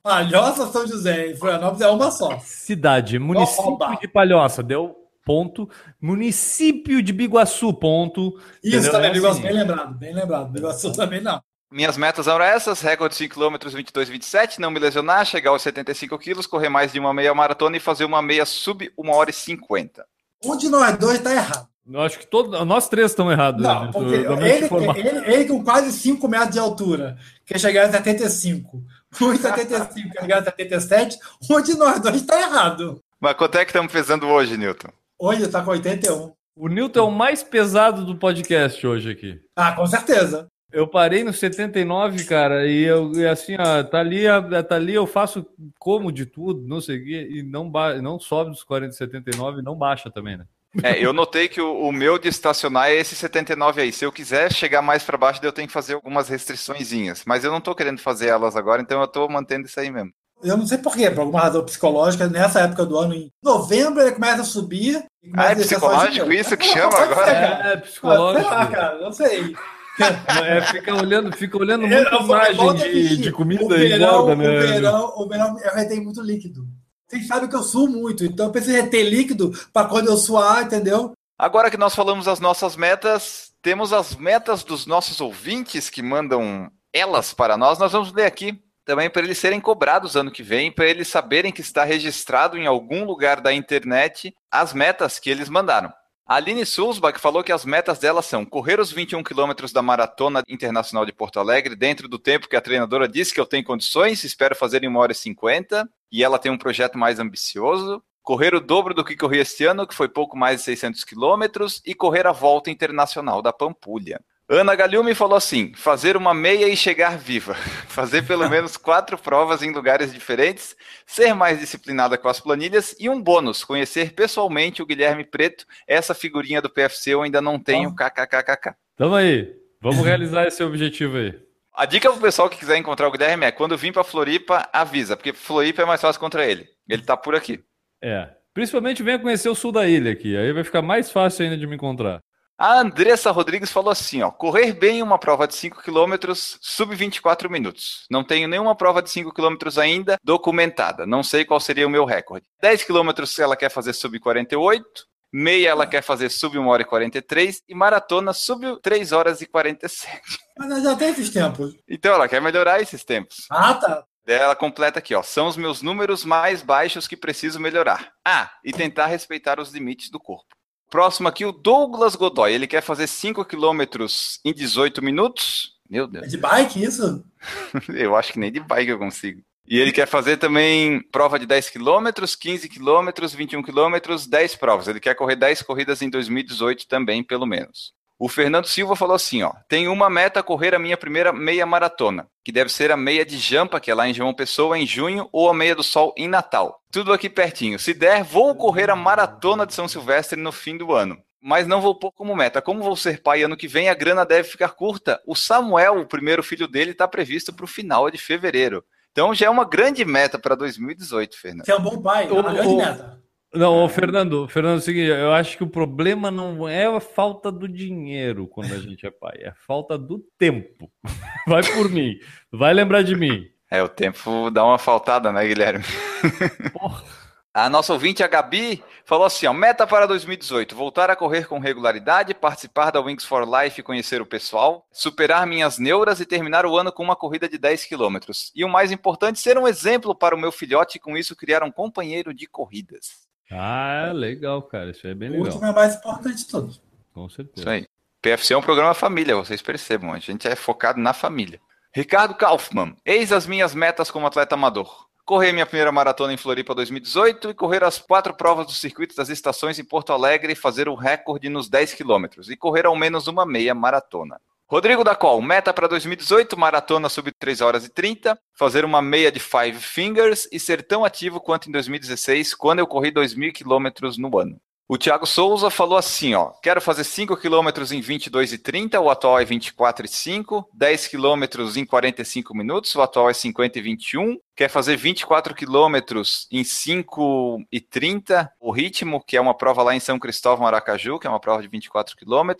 Palhoça São José e Florianópolis é uma só. Cidade, município de Palhoça, deu ponto. Município de Biguaçu, ponto. Isso Entendeu? também, É Biguaçu, assim. bem lembrado, bem lembrado. Biguaçu também não. Minhas metas eram essas: recorde 5 km 22 27, não me lesionar, chegar aos 75 quilos, correr mais de uma meia maratona e fazer uma meia sub 1 hora e 50. Um de nós dois está errado. Eu acho que todo, nós três estamos errados. Não, né? porque Da mente ele, ele, ele com quase 5 metros de altura, quer chegar a 75. 1,75, quer chegar a 77. Um de nós dois está errado. Mas quanto é que estamos pesando hoje, Newton? Hoje está com 81. O Newton é o mais pesado do podcast hoje aqui. Ah, com certeza. Eu parei no 79, cara, e eu e assim, ó, tá ali, tá ali, eu faço como de tudo, não sei o quê, e não, ba- não sobe dos 40 79 e não baixa também, né? É, eu notei que o, o meu de estacionar é esse 79 aí. Se eu quiser chegar mais para baixo, daí eu tenho que fazer algumas restriçõezinhas. Mas eu não tô querendo fazer elas agora, então eu tô mantendo isso aí mesmo. Eu não sei porquê, por alguma razão psicológica, nessa época do ano, em novembro, ele começa a subir. começa Ah, é psicológico isso que chama agora? É, Ah, psicológico. sei lá, cara, não sei. É, fica olhando, fica olhando eu eu imagem de, de comida o e verão, engorda, o né? verão, o verão, eu retei muito líquido. Vocês sabem que eu suo muito, então eu preciso reter líquido para quando eu suar, entendeu? Agora que nós falamos as nossas metas, temos as metas dos nossos ouvintes que mandam elas para nós. Nós vamos ler aqui também para eles serem cobrados ano que vem, para eles saberem que está registrado em algum lugar da internet as metas que eles mandaram. A Aline Sulzbach falou que as metas dela são correr os 21 quilômetros da Maratona Internacional de Porto Alegre dentro do tempo que a treinadora disse que eu tenho condições, espero fazer em 1 hora e 50, e ela tem um projeto mais ambicioso. Correr o dobro do que corri este ano, que foi pouco mais de 600 quilômetros, e correr a volta internacional da Pampulha. Ana Galhume falou assim: fazer uma meia e chegar viva. (laughs) Fazer pelo (laughs) menos quatro provas em lugares diferentes, ser mais disciplinada com as planilhas e um bônus: conhecer pessoalmente o Guilherme Preto. Essa figurinha do PFC eu ainda não tenho. KKKKK. Tamo aí. Vamos realizar esse objetivo aí. A dica pro pessoal que quiser encontrar o Guilherme é: quando vir pra Floripa, avisa, porque Floripa é mais fácil contra ele. Ele tá por aqui. É. Principalmente venha conhecer o sul da ilha aqui, aí vai ficar mais fácil ainda de me encontrar. A Andressa Rodrigues falou assim, ó, correr bem uma prova de 5 km sub 24 minutos. Não tenho nenhuma prova de 5 km ainda documentada. Não sei qual seria o meu recorde. 10 km ela quer fazer sub 48, meia ela quer fazer sub 1 hora e 43 e maratona sub 3 horas e 47. (laughs) Mas já tem esses tempos. Então ela quer melhorar esses tempos. Ah, tá. Ela completa aqui, ó, são os meus números mais baixos que preciso melhorar. Ah, e tentar respeitar os limites do corpo. Próximo aqui, o Douglas Godoy. Ele quer fazer 5 quilômetros em 18 minutos. Meu É Deus, de bike isso? (laughs) eu acho que nem de bike eu consigo. E ele quer fazer também prova de 10 quilômetros, 15 quilômetros, 21 quilômetros, 10 provas. Ele quer correr 10 corridas em 2018 também, pelo menos. O Fernando Silva falou assim, ó, tem uma meta correr a minha primeira meia maratona, que deve ser a meia de Jampa, que é lá em João Pessoa, em junho, ou a meia do Sol em Natal. Tudo aqui pertinho. Se der, vou correr a maratona de São Silvestre no fim do ano. Mas não vou pôr como meta. Como vou ser pai ano que vem, a grana deve ficar curta. O Samuel, o primeiro filho dele, está previsto para o final de fevereiro. Então já é uma grande meta para 2018, Fernando. Você é um bom pai, é uma O- grande o- meta. Não, ô, Fernando, Fernando, é o seguinte, eu acho que o problema não é a falta do dinheiro quando a gente é pai, é a falta do tempo. (laughs) Vai por mim, vai lembrar de mim. É, o tempo dá uma faltada, né, Guilherme? (laughs) Porra. A nossa ouvinte, a Gabi, falou assim: ó, meta para 2018: voltar a correr com regularidade, participar da Wings for Life e conhecer o pessoal, superar minhas neuras e terminar o ano com uma corrida de 10 quilômetros. E o mais importante, ser um exemplo para o meu filhote e com isso criar um companheiro de corridas. Ah, legal, cara, isso é bem O legal, último é mais importante de todos. com certeza. Isso aí. PFC é um programa família, vocês percebam, a gente é focado na família. Ricardo Kaufmann, eis as minhas metas como atleta amador. Correr minha primeira maratona em Floripa 2018 e correr as quatro provas do circuito das estações em Porto Alegre e fazer o recorde nos 10 quilômetros e correr ao menos uma meia maratona. Rodrigo da Col, meta para 2018, maratona sub 3 horas e 30, fazer uma meia de Five Fingers e ser tão ativo quanto em 2016, quando eu corri 2.000 quilômetros no ano. O Thiago Souza falou assim, ó, quero fazer 5 km em 22 e 30, o atual é 24 e 5, 10 km em 45 minutos, o atual é 50 e 21, quer fazer 24 km em 5 e 30, o ritmo, que é uma prova lá em São Cristóvão, Aracaju, que é uma prova de 24 km,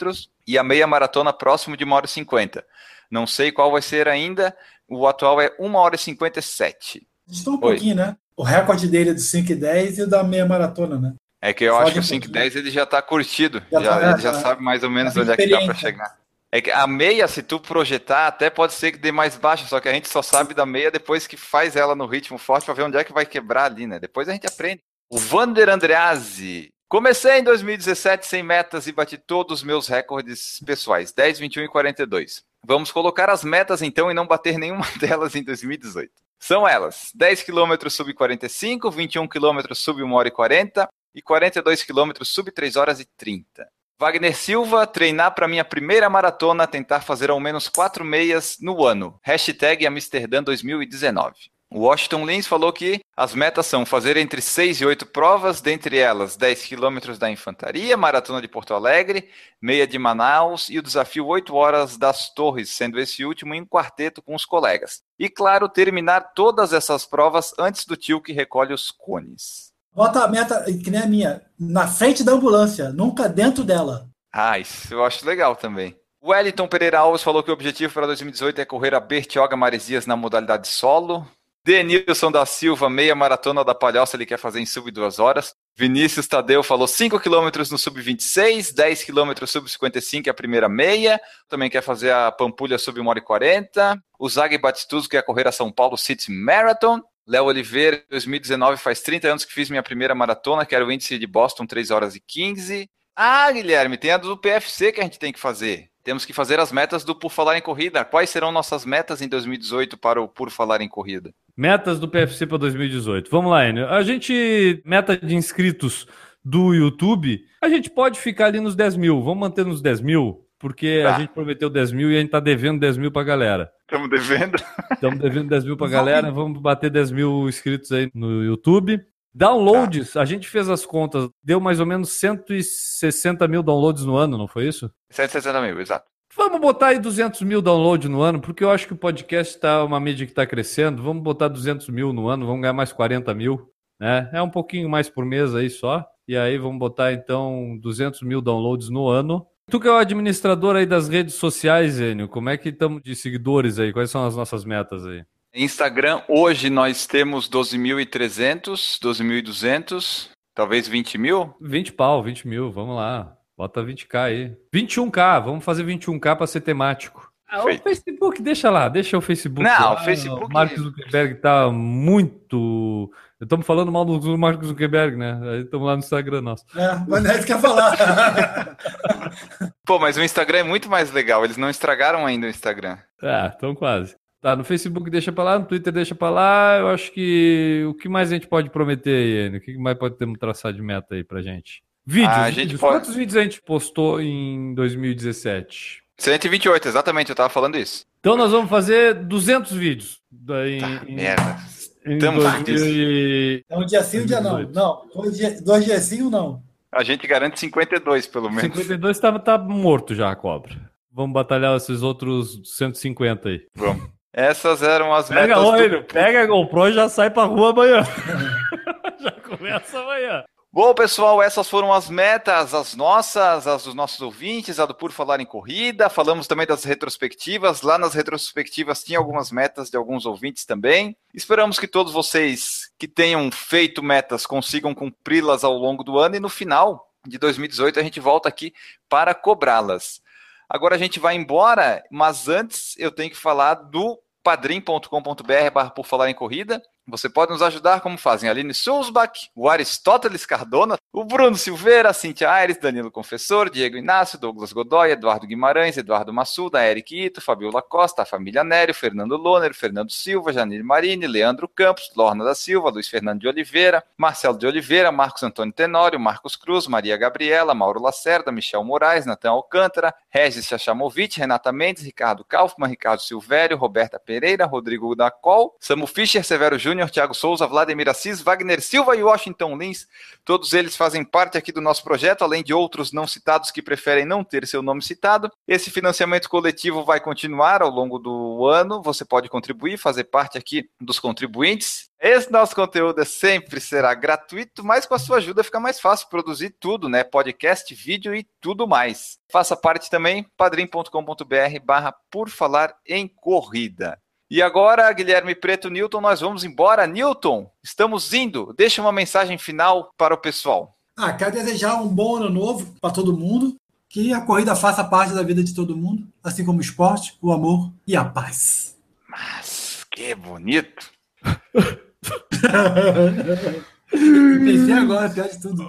e a meia maratona próximo de 1 hora e 50. Não sei qual vai ser ainda, o atual é 1 hora e 57. Estou um pouquinho, né? O recorde dele é do 5 e 10 e o da meia maratona, né? É que eu Fode acho que o um 5 e pouquinho. 10 ele já tá curtido. Já Já, tá, ele já já. sabe mais ou menos Tá onde é que dá pra experiência. chegar. É que a meia, se tu projetar, até pode ser que dê mais baixa, só que a gente só sabe da meia depois que faz ela no ritmo forte pra ver onde é que vai quebrar ali, né? Depois a gente aprende. O Vander Andreazzi. Comecei em 2017 sem metas e bati todos os meus recordes pessoais, 10, 21 e 42. Vamos colocar as metas então e não bater nenhuma (laughs) delas em 2018. São elas: 10 km sub 45, 21 km sub 1 hora e 40 e 42 km sub 3 horas e 30. Wagner Silva, treinar para minha primeira maratona, tentar fazer ao menos quatro meias no ano. Hashtag Amsterdã 2019. O Washington Lins falou que as metas são fazer entre 6 e 8 provas, dentre elas 10 quilômetros da Infantaria, Maratona de Porto Alegre, meia de Manaus e o desafio 8 horas das Torres, sendo esse último em quarteto com os colegas. E claro, terminar todas essas provas antes do tio que recolhe os cones. Bota a meta, que nem a minha, na frente da ambulância, nunca dentro dela. Ah, isso eu acho legal também. O Wellington Pereira Alves falou que o objetivo para 2018 é correr a Bertioga Maresias na modalidade solo. Denilson da Silva, meia maratona da Palhoça, ele quer fazer em sub 2 horas. Vinícius Tadeu falou 5 km no sub 26, 10 km sub 55 é a primeira meia. Também quer fazer a Pampulha sub 1 hora e 40. O Zag Batistuso quer correr a São Paulo City Marathon. Léo Oliveira, 2019, faz 30 anos que fiz minha primeira maratona, quero o índice de Boston 3 horas e 15. Ah, Guilherme, tem a do PFC que a gente tem que fazer. Temos que fazer as metas do Por Falar em Corrida. Quais serão nossas metas em 2018 para o Por Falar em Corrida? Metas do PFC para 2018. Vamos lá, Enio. A gente, meta de inscritos do YouTube, a gente pode ficar ali nos 10 mil. Vamos manter nos 10 mil, porque a Tá. gente prometeu 10 mil e a gente tá devendo 10 mil pra galera. Estamos devendo. Estamos devendo 10 mil pra galera, vamos bater 10 mil inscritos aí no YouTube. Downloads, a gente fez as contas, deu mais ou menos 160 mil downloads no ano, não foi isso? 160 mil, exato. Vamos botar aí 200 mil downloads no ano, porque eu acho que o podcast está uma mídia que está crescendo. Vamos botar 200 mil no ano, vamos ganhar mais 40 mil, né? É um pouquinho mais por mês aí só. E aí vamos botar então 200 mil downloads no ano. Tu que é o administrador aí das redes sociais, Enio, como é que estamos de seguidores aí? Quais são as nossas metas aí? Instagram, hoje nós temos 12.300, 12.200, talvez 20 mil. 20 pau, 20 mil, vamos lá. Bota 20k aí. 21k, vamos fazer 21k para ser temático. Ah, o. Facebook, deixa lá, deixa o Facebook. Não, lá. o Facebook- O Mark Zuckerberg tá muito. Estamos falando mal do Mark Zuckerberg, né? Aí estamos lá no Instagram nosso. É, mas não é isso que eu ia falar. (laughs) Pô, mas o Instagram é muito mais legal. Eles não estragaram ainda o Instagram. Ah, então quase. Tá, no Facebook deixa pra lá, no Twitter deixa pra lá. Eu acho que o que mais a gente pode prometer aí, Enio? O que mais pode ter traçar de meta aí pra gente? Vídeos. Ah, a gente vídeos. pode- Quantos vídeos a gente postou em 2017? 128, exatamente, eu tava falando isso. Então nós vamos fazer 200 vídeos. Daí, Tá, em, merda. 2000 e- É um dia sim, um dia não. 18. Não, dois dias, dois dias sim ou não? A gente garante 52, pelo menos. 52 tá, tá morto já a cobra. Vamos batalhar esses outros 150 aí. Vamos. Essas eram as Pega, metas. ó, do- pega a GoPro e já sai pra rua amanhã. (laughs) já começa amanhã. Bom, pessoal, essas foram as metas, as nossas, as dos nossos ouvintes, a do Por Falar em Corrida. Falamos também das retrospectivas. Lá nas retrospectivas tinha algumas metas de alguns ouvintes também. Esperamos que todos vocês que tenham feito metas consigam cumpri-las ao longo do ano e no final de 2018 a gente volta aqui para cobrá-las. Agora a gente vai embora, mas antes eu tenho que falar do padrim.com.br barra por falar em corrida. Você pode nos ajudar como fazem Aline Sulzbach, o Aristóteles Cardona, o Bruno Silveira, a Cintia Aires, Danilo Confessor, Diego Inácio, Douglas Godoy, Eduardo Guimarães, Eduardo Massuda, Eric Ito, Fabiola Costa, a família Nério, Fernando Loner, Fernando Silva, Janine Marini, Leandro Campos, Lorna da Silva, Luiz Fernando de Oliveira, Marcelo de Oliveira, Marcos Antônio Tenório, Marcos Cruz, Maria Gabriela, Mauro Lacerda, Michel Moraes, Natan Alcântara, Regis Chachamovic, Renata Mendes, Ricardo Kaufmann, Ricardo Silvério, Roberta Pereira, Rodrigo Dacol, Samu Fischer, Severo Júnior, Thiago Souza, Vladimir Assis, Wagner Silva e Washington Lins. Todos eles fazem parte aqui do nosso projeto, além de outros não citados que preferem não ter seu nome citado. Esse financiamento coletivo vai continuar ao longo do ano. Você pode contribuir, fazer parte aqui dos contribuintes. Esse nosso conteúdo é sempre será gratuito, mas com a sua ajuda fica mais fácil produzir tudo, né? Podcast, vídeo e tudo mais. Faça parte também, padrim.com.br barra por falar em corrida. E agora, Guilherme Preto, Newton, nós vamos embora. Newton, estamos indo. Deixa uma mensagem final para o pessoal. Ah, quero desejar um bom ano novo para todo mundo. Que a corrida faça parte da vida de todo mundo, assim como o esporte, o amor e a paz. Mas que bonito. (laughs) Pensei agora, pior de tudo.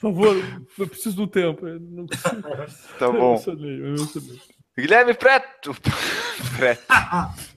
Por favor, eu preciso do tempo. eu não. Tá Eu bom. emocionei, eu emocionei. Guilherme Preto. (laughs) Preto. (laughs)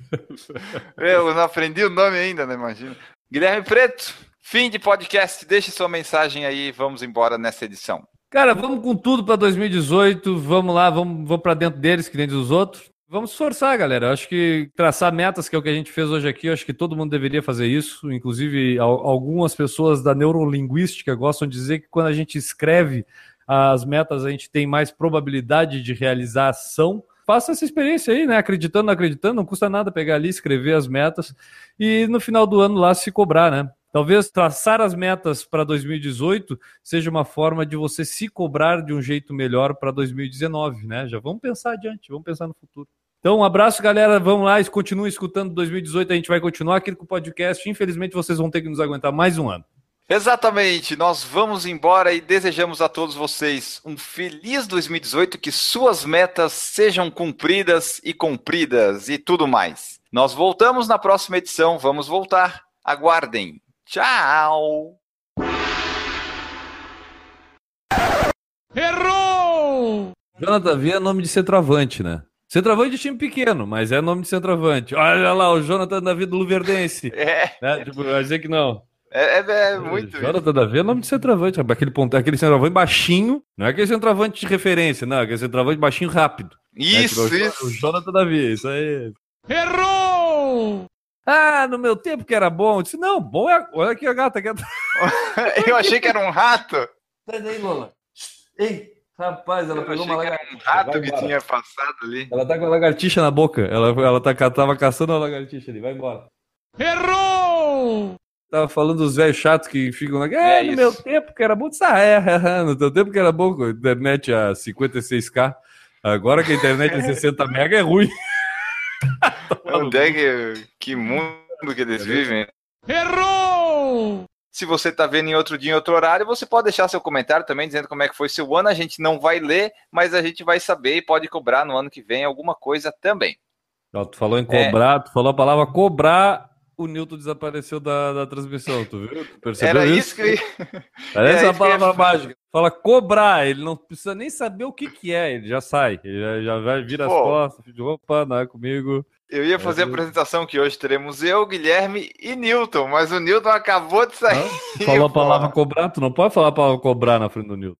Eu não aprendi o nome ainda, né? Imagina. Guilherme Preto, fim de podcast. Deixe sua mensagem aí. Vamos embora nessa edição. Cara, vamos com tudo para 2018. Vamos lá, vamos, vamos para dentro deles, que nem dos outros. Vamos esforçar, galera. Acho que traçar metas, que é o que a gente fez hoje aqui, acho que todo mundo deveria fazer isso. Inclusive, al- algumas pessoas da neurolinguística gostam de dizer que quando a gente escreve as metas, a gente tem mais probabilidade de realizar ação. Faça essa experiência aí, né? Acreditando, acreditando, não custa nada pegar ali, escrever as metas e no final do ano lá se cobrar, né? Talvez traçar as metas para 2018 seja uma forma de você se cobrar de um jeito melhor para 2019, né? Já vamos pensar adiante, vamos pensar no futuro. Então, um abraço, galera. Vamos lá, continuem escutando 2018. A gente vai continuar aqui com o podcast. Infelizmente, vocês vão ter que nos aguentar mais um ano. Exatamente, nós vamos embora e desejamos a todos vocês um feliz 2018, que suas metas sejam cumpridas e cumpridas e tudo mais. Nós voltamos na próxima edição, vamos voltar. Aguardem. Tchau! Jonathan V é nome de centroavante, né? Centroavante de time pequeno, mas é nome de centroavante. Olha lá, o Jonathan Davi do Luverdense. (laughs) É, Né? Tipo, vai dizer que não. É, é, é muito. Jonathan Davi é nome de centroavante. rapaz. Aquele, ponto, aquele centroavante baixinho, não é aquele centroavante de referência, não. é Aquele centroavante baixinho rápido. É, Isso, tipo, Jo- isso. O Jonathan Davi, isso aí. Errou! Ah, no meu tempo que era bom. Eu disse, não, bom é. Olha aqui a gata. A (laughs) gata. Eu achei que era um rato. Sai daí, Lola. Ei, rapaz, ela Eu pegou achei uma que era lagartixa. um rato Vai que embora. tinha passado ali. Ela tá com a lagartixa na boca. Ela, ela tá, tava caçando a lagartixa ali. Vai embora. Errou! Tava falando dos velhos chatos que ficam lá. É, É no isso. meu tempo que era bom. Ah, (laughs) é, no teu tempo que era bom. com a Internet a 56k. Agora que a internet é 60 (laughs) mega é ruim. Onde é que, que mundo que eles vivem? Errou! Se você tá vendo em outro dia, em outro horário, você pode deixar seu comentário também dizendo como é que foi seu ano. A gente não vai ler, mas a gente vai saber e pode cobrar no ano que vem alguma coisa também. Tu falou em cobrar, tu falou a palavra cobrar. O Newton desapareceu da, da transmissão, tu viu? Tu percebeu Era isso que eu ia... Parece Era a isso que eu ia (laughs) palavra mágica. Fala cobrar, ele não precisa nem saber o que, que é, ele já sai. Ele já, já vai vir as costas, de opa, não é comigo. Eu ia fazer a apresentação que hoje teremos eu, Guilherme e Newton, mas o Newton acabou de sair. Tu falou a palavra cobrar, tu não pode falar a palavra cobrar na frente do Newton.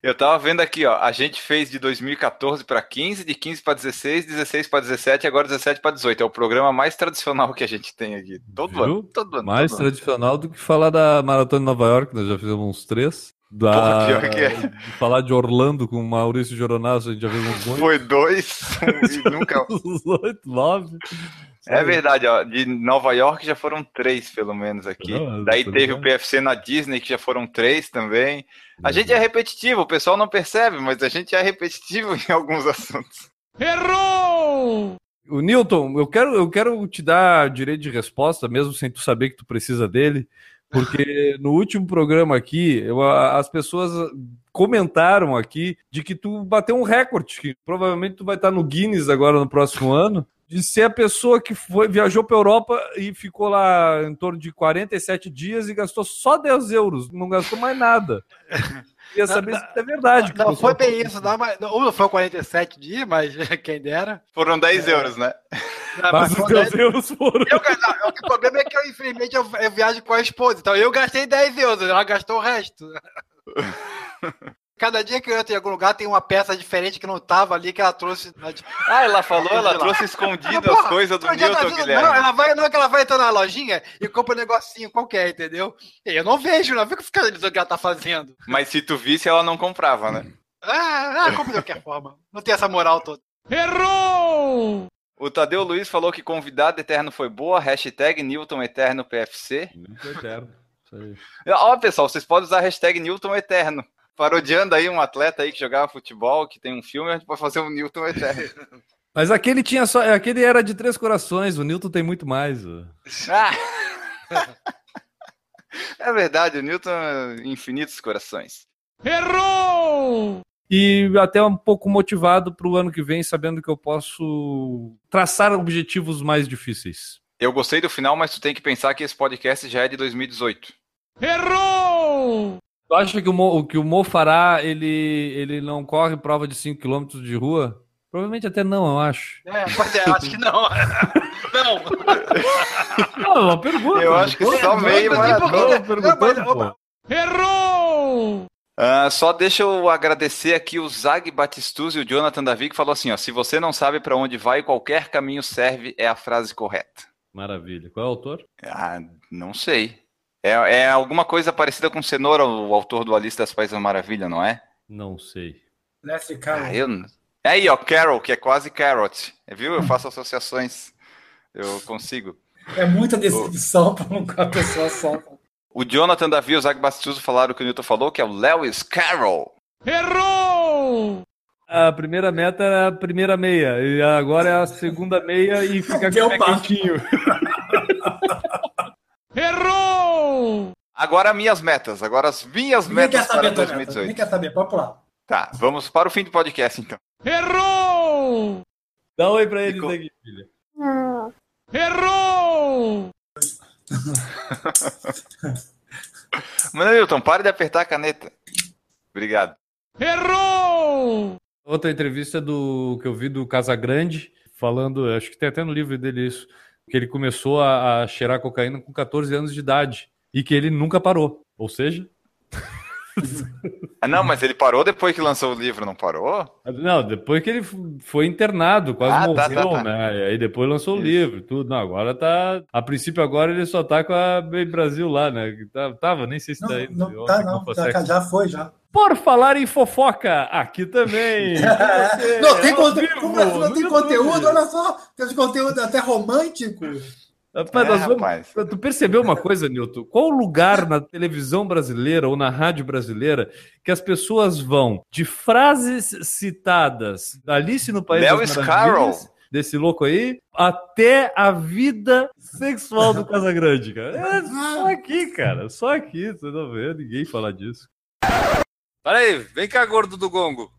Eu tava vendo aqui, ó. A gente fez de 2014 para 15, de 15 para 16, 16 para 17 e agora 17 para 18. É o programa mais tradicional que a gente tem aqui. Todo Viu? ano. Todo ano. Mais todo ano. tradicional do que falar da Maratona de Nova York, nós já fizemos uns três. Da... Porra, pior que é. falar de Orlando com Maurício Joronasso, a gente já fez uns oito. Foi dois (laughs) (laughs) e nunca. Uns oito, nove. É verdade, ó. De Nova York já foram três, pelo menos, aqui. Não, Daí teve o. PFC na Disney, que já foram três também. A gente é repetitivo, o pessoal não percebe, mas a gente é repetitivo (laughs) em alguns assuntos. O Newton, eu quero, eu quero te dar direito de resposta, mesmo sem tu saber que tu precisa dele, porque (laughs) no último programa aqui, eu- as pessoas comentaram aqui de que tu bateu um recorde, que provavelmente tu vai estar no Guinness agora no próximo ano, de ser a pessoa que foi, viajou para Europa e ficou lá em torno de 47 dias e gastou só 10 euros, não gastou mais nada. (laughs) Queria saber se isso é verdade. Não pessoal- foi bem isso, não, mas, não, não foi 47 dias, mas (laughs) quem dera. Foram 10 euros, né? Não, Mas foi os 10 10 euros foram. Eu, não, o problema é que eu, infelizmente, eu, eu viajo com a esposa. Então eu gastei 10 euros, ela gastou o resto. (laughs) Cada dia que eu entro em algum lugar tem uma peça diferente que não tava ali, que ela trouxe. na- (laughs) Ah, ela falou, ela trouxe escondido Porra, as coisas do tá Newton, vendo- Guilherme. Não, ela vai, não é que ela vai entrar na lojinha e compra um negocinho qualquer, entendeu? E eu não vejo, não fico ficando dizendo o que ela tá fazendo. Mas se tu visse, ela não comprava, né? Ah, ah compra de qualquer forma. Não tem essa moral toda. O Tadeu Luiz falou que convidado eterno foi boa, hashtag Newton Eterno PFC. Isso aí. Ó, pessoal, vocês podem usar a hashtag Newton Eterno. Parodiando aí um atleta aí que jogava futebol, que tem um filme, a gente pode fazer um Newton Eterno. (laughs) Mas aquele tinha só. Aquele era de três corações, o Newton tem muito mais. Ah! (laughs) É verdade, o Newton é infinitos corações. E até um pouco motivado para o ano que vem, sabendo que eu posso traçar objetivos mais difíceis. Eu gostei do final, mas tu tem que pensar que esse podcast já é de 2018. Tu acha que o Mo, que o Mo Farah, ele, ele não corre prova de 5 km de rua? Provavelmente até não, eu acho. É, pois é, acho que não. (laughs) não. Não, é uma pergunta. Eu acho que só Não, meio maratona. perguntando, Não, mas- pô. Ah, só deixa eu agradecer aqui o Zag Batistuzzi e o Jonathan Davi que falou assim, ó, se você não sabe para onde vai, qualquer caminho serve, é a frase correta. Maravilha. Qual é o autor? Ah, não sei. É, é alguma coisa parecida com Cenoura, o autor do Alice das Paisas Maravilha, não é? Não sei. Leslie Ah, Carroll. eu... não- É aí, ó, Carol, que é quase Carrot. Viu? Eu faço associações. Eu consigo. É muita descrição para uma pessoa só. O Jonathan Davi e o Zag Batistuzzi falaram o que o Newton falou, que é o Lewis Carroll. A primeira meta era a primeira meia, e agora é a segunda meia e (laughs) fica com o pé papo. (laughs) quentinho. Agora minhas metas, agora as minhas metas para saber, Toneta. 2018. Ninguém quer saber. Pode pular. Tá, vamos para o fim do podcast então. Dá um oi pra eles Ficou- aqui, filha. (laughs) Mano, Newton, pare de apertar a caneta. Obrigado. Outra entrevista do que eu vi do Casagrande, falando, acho que tem até no livro dele isso, que ele começou a, a cheirar cocaína com 14 anos de idade e que ele nunca parou. Ou seja, não, mas ele parou depois que lançou o livro, não parou? não, depois que ele foi internado, quase Ah, tá, morreu, tá, tá. né? E aí depois lançou o Isso. livro, e tudo. Não, agora tá. A princípio, agora ele só tá com a Bem Brasil lá, né? Tá- Tava, nem sei se Não, tá aí. não, tá, não. o Já, Fosex. já foi, já. Por falar em fofoca, aqui também. (laughs) Você, não tem, ao conte- vivo, como assim não tem conteúdo? Olha só. Tem conteúdo até romântico. Rapaz, É, nós vamos- rapaz. Tu percebeu uma coisa, Nilton? Qual lugar na televisão brasileira ou na rádio brasileira que as pessoas vão de frases citadas da Alice no País Lewis das Maravilhas, Carroll. desse louco aí, até a vida sexual do Casagrande, cara? É só aqui, cara. Só aqui. Você não vê ninguém falar disso. Para aí, vem cá, gordo do gongo.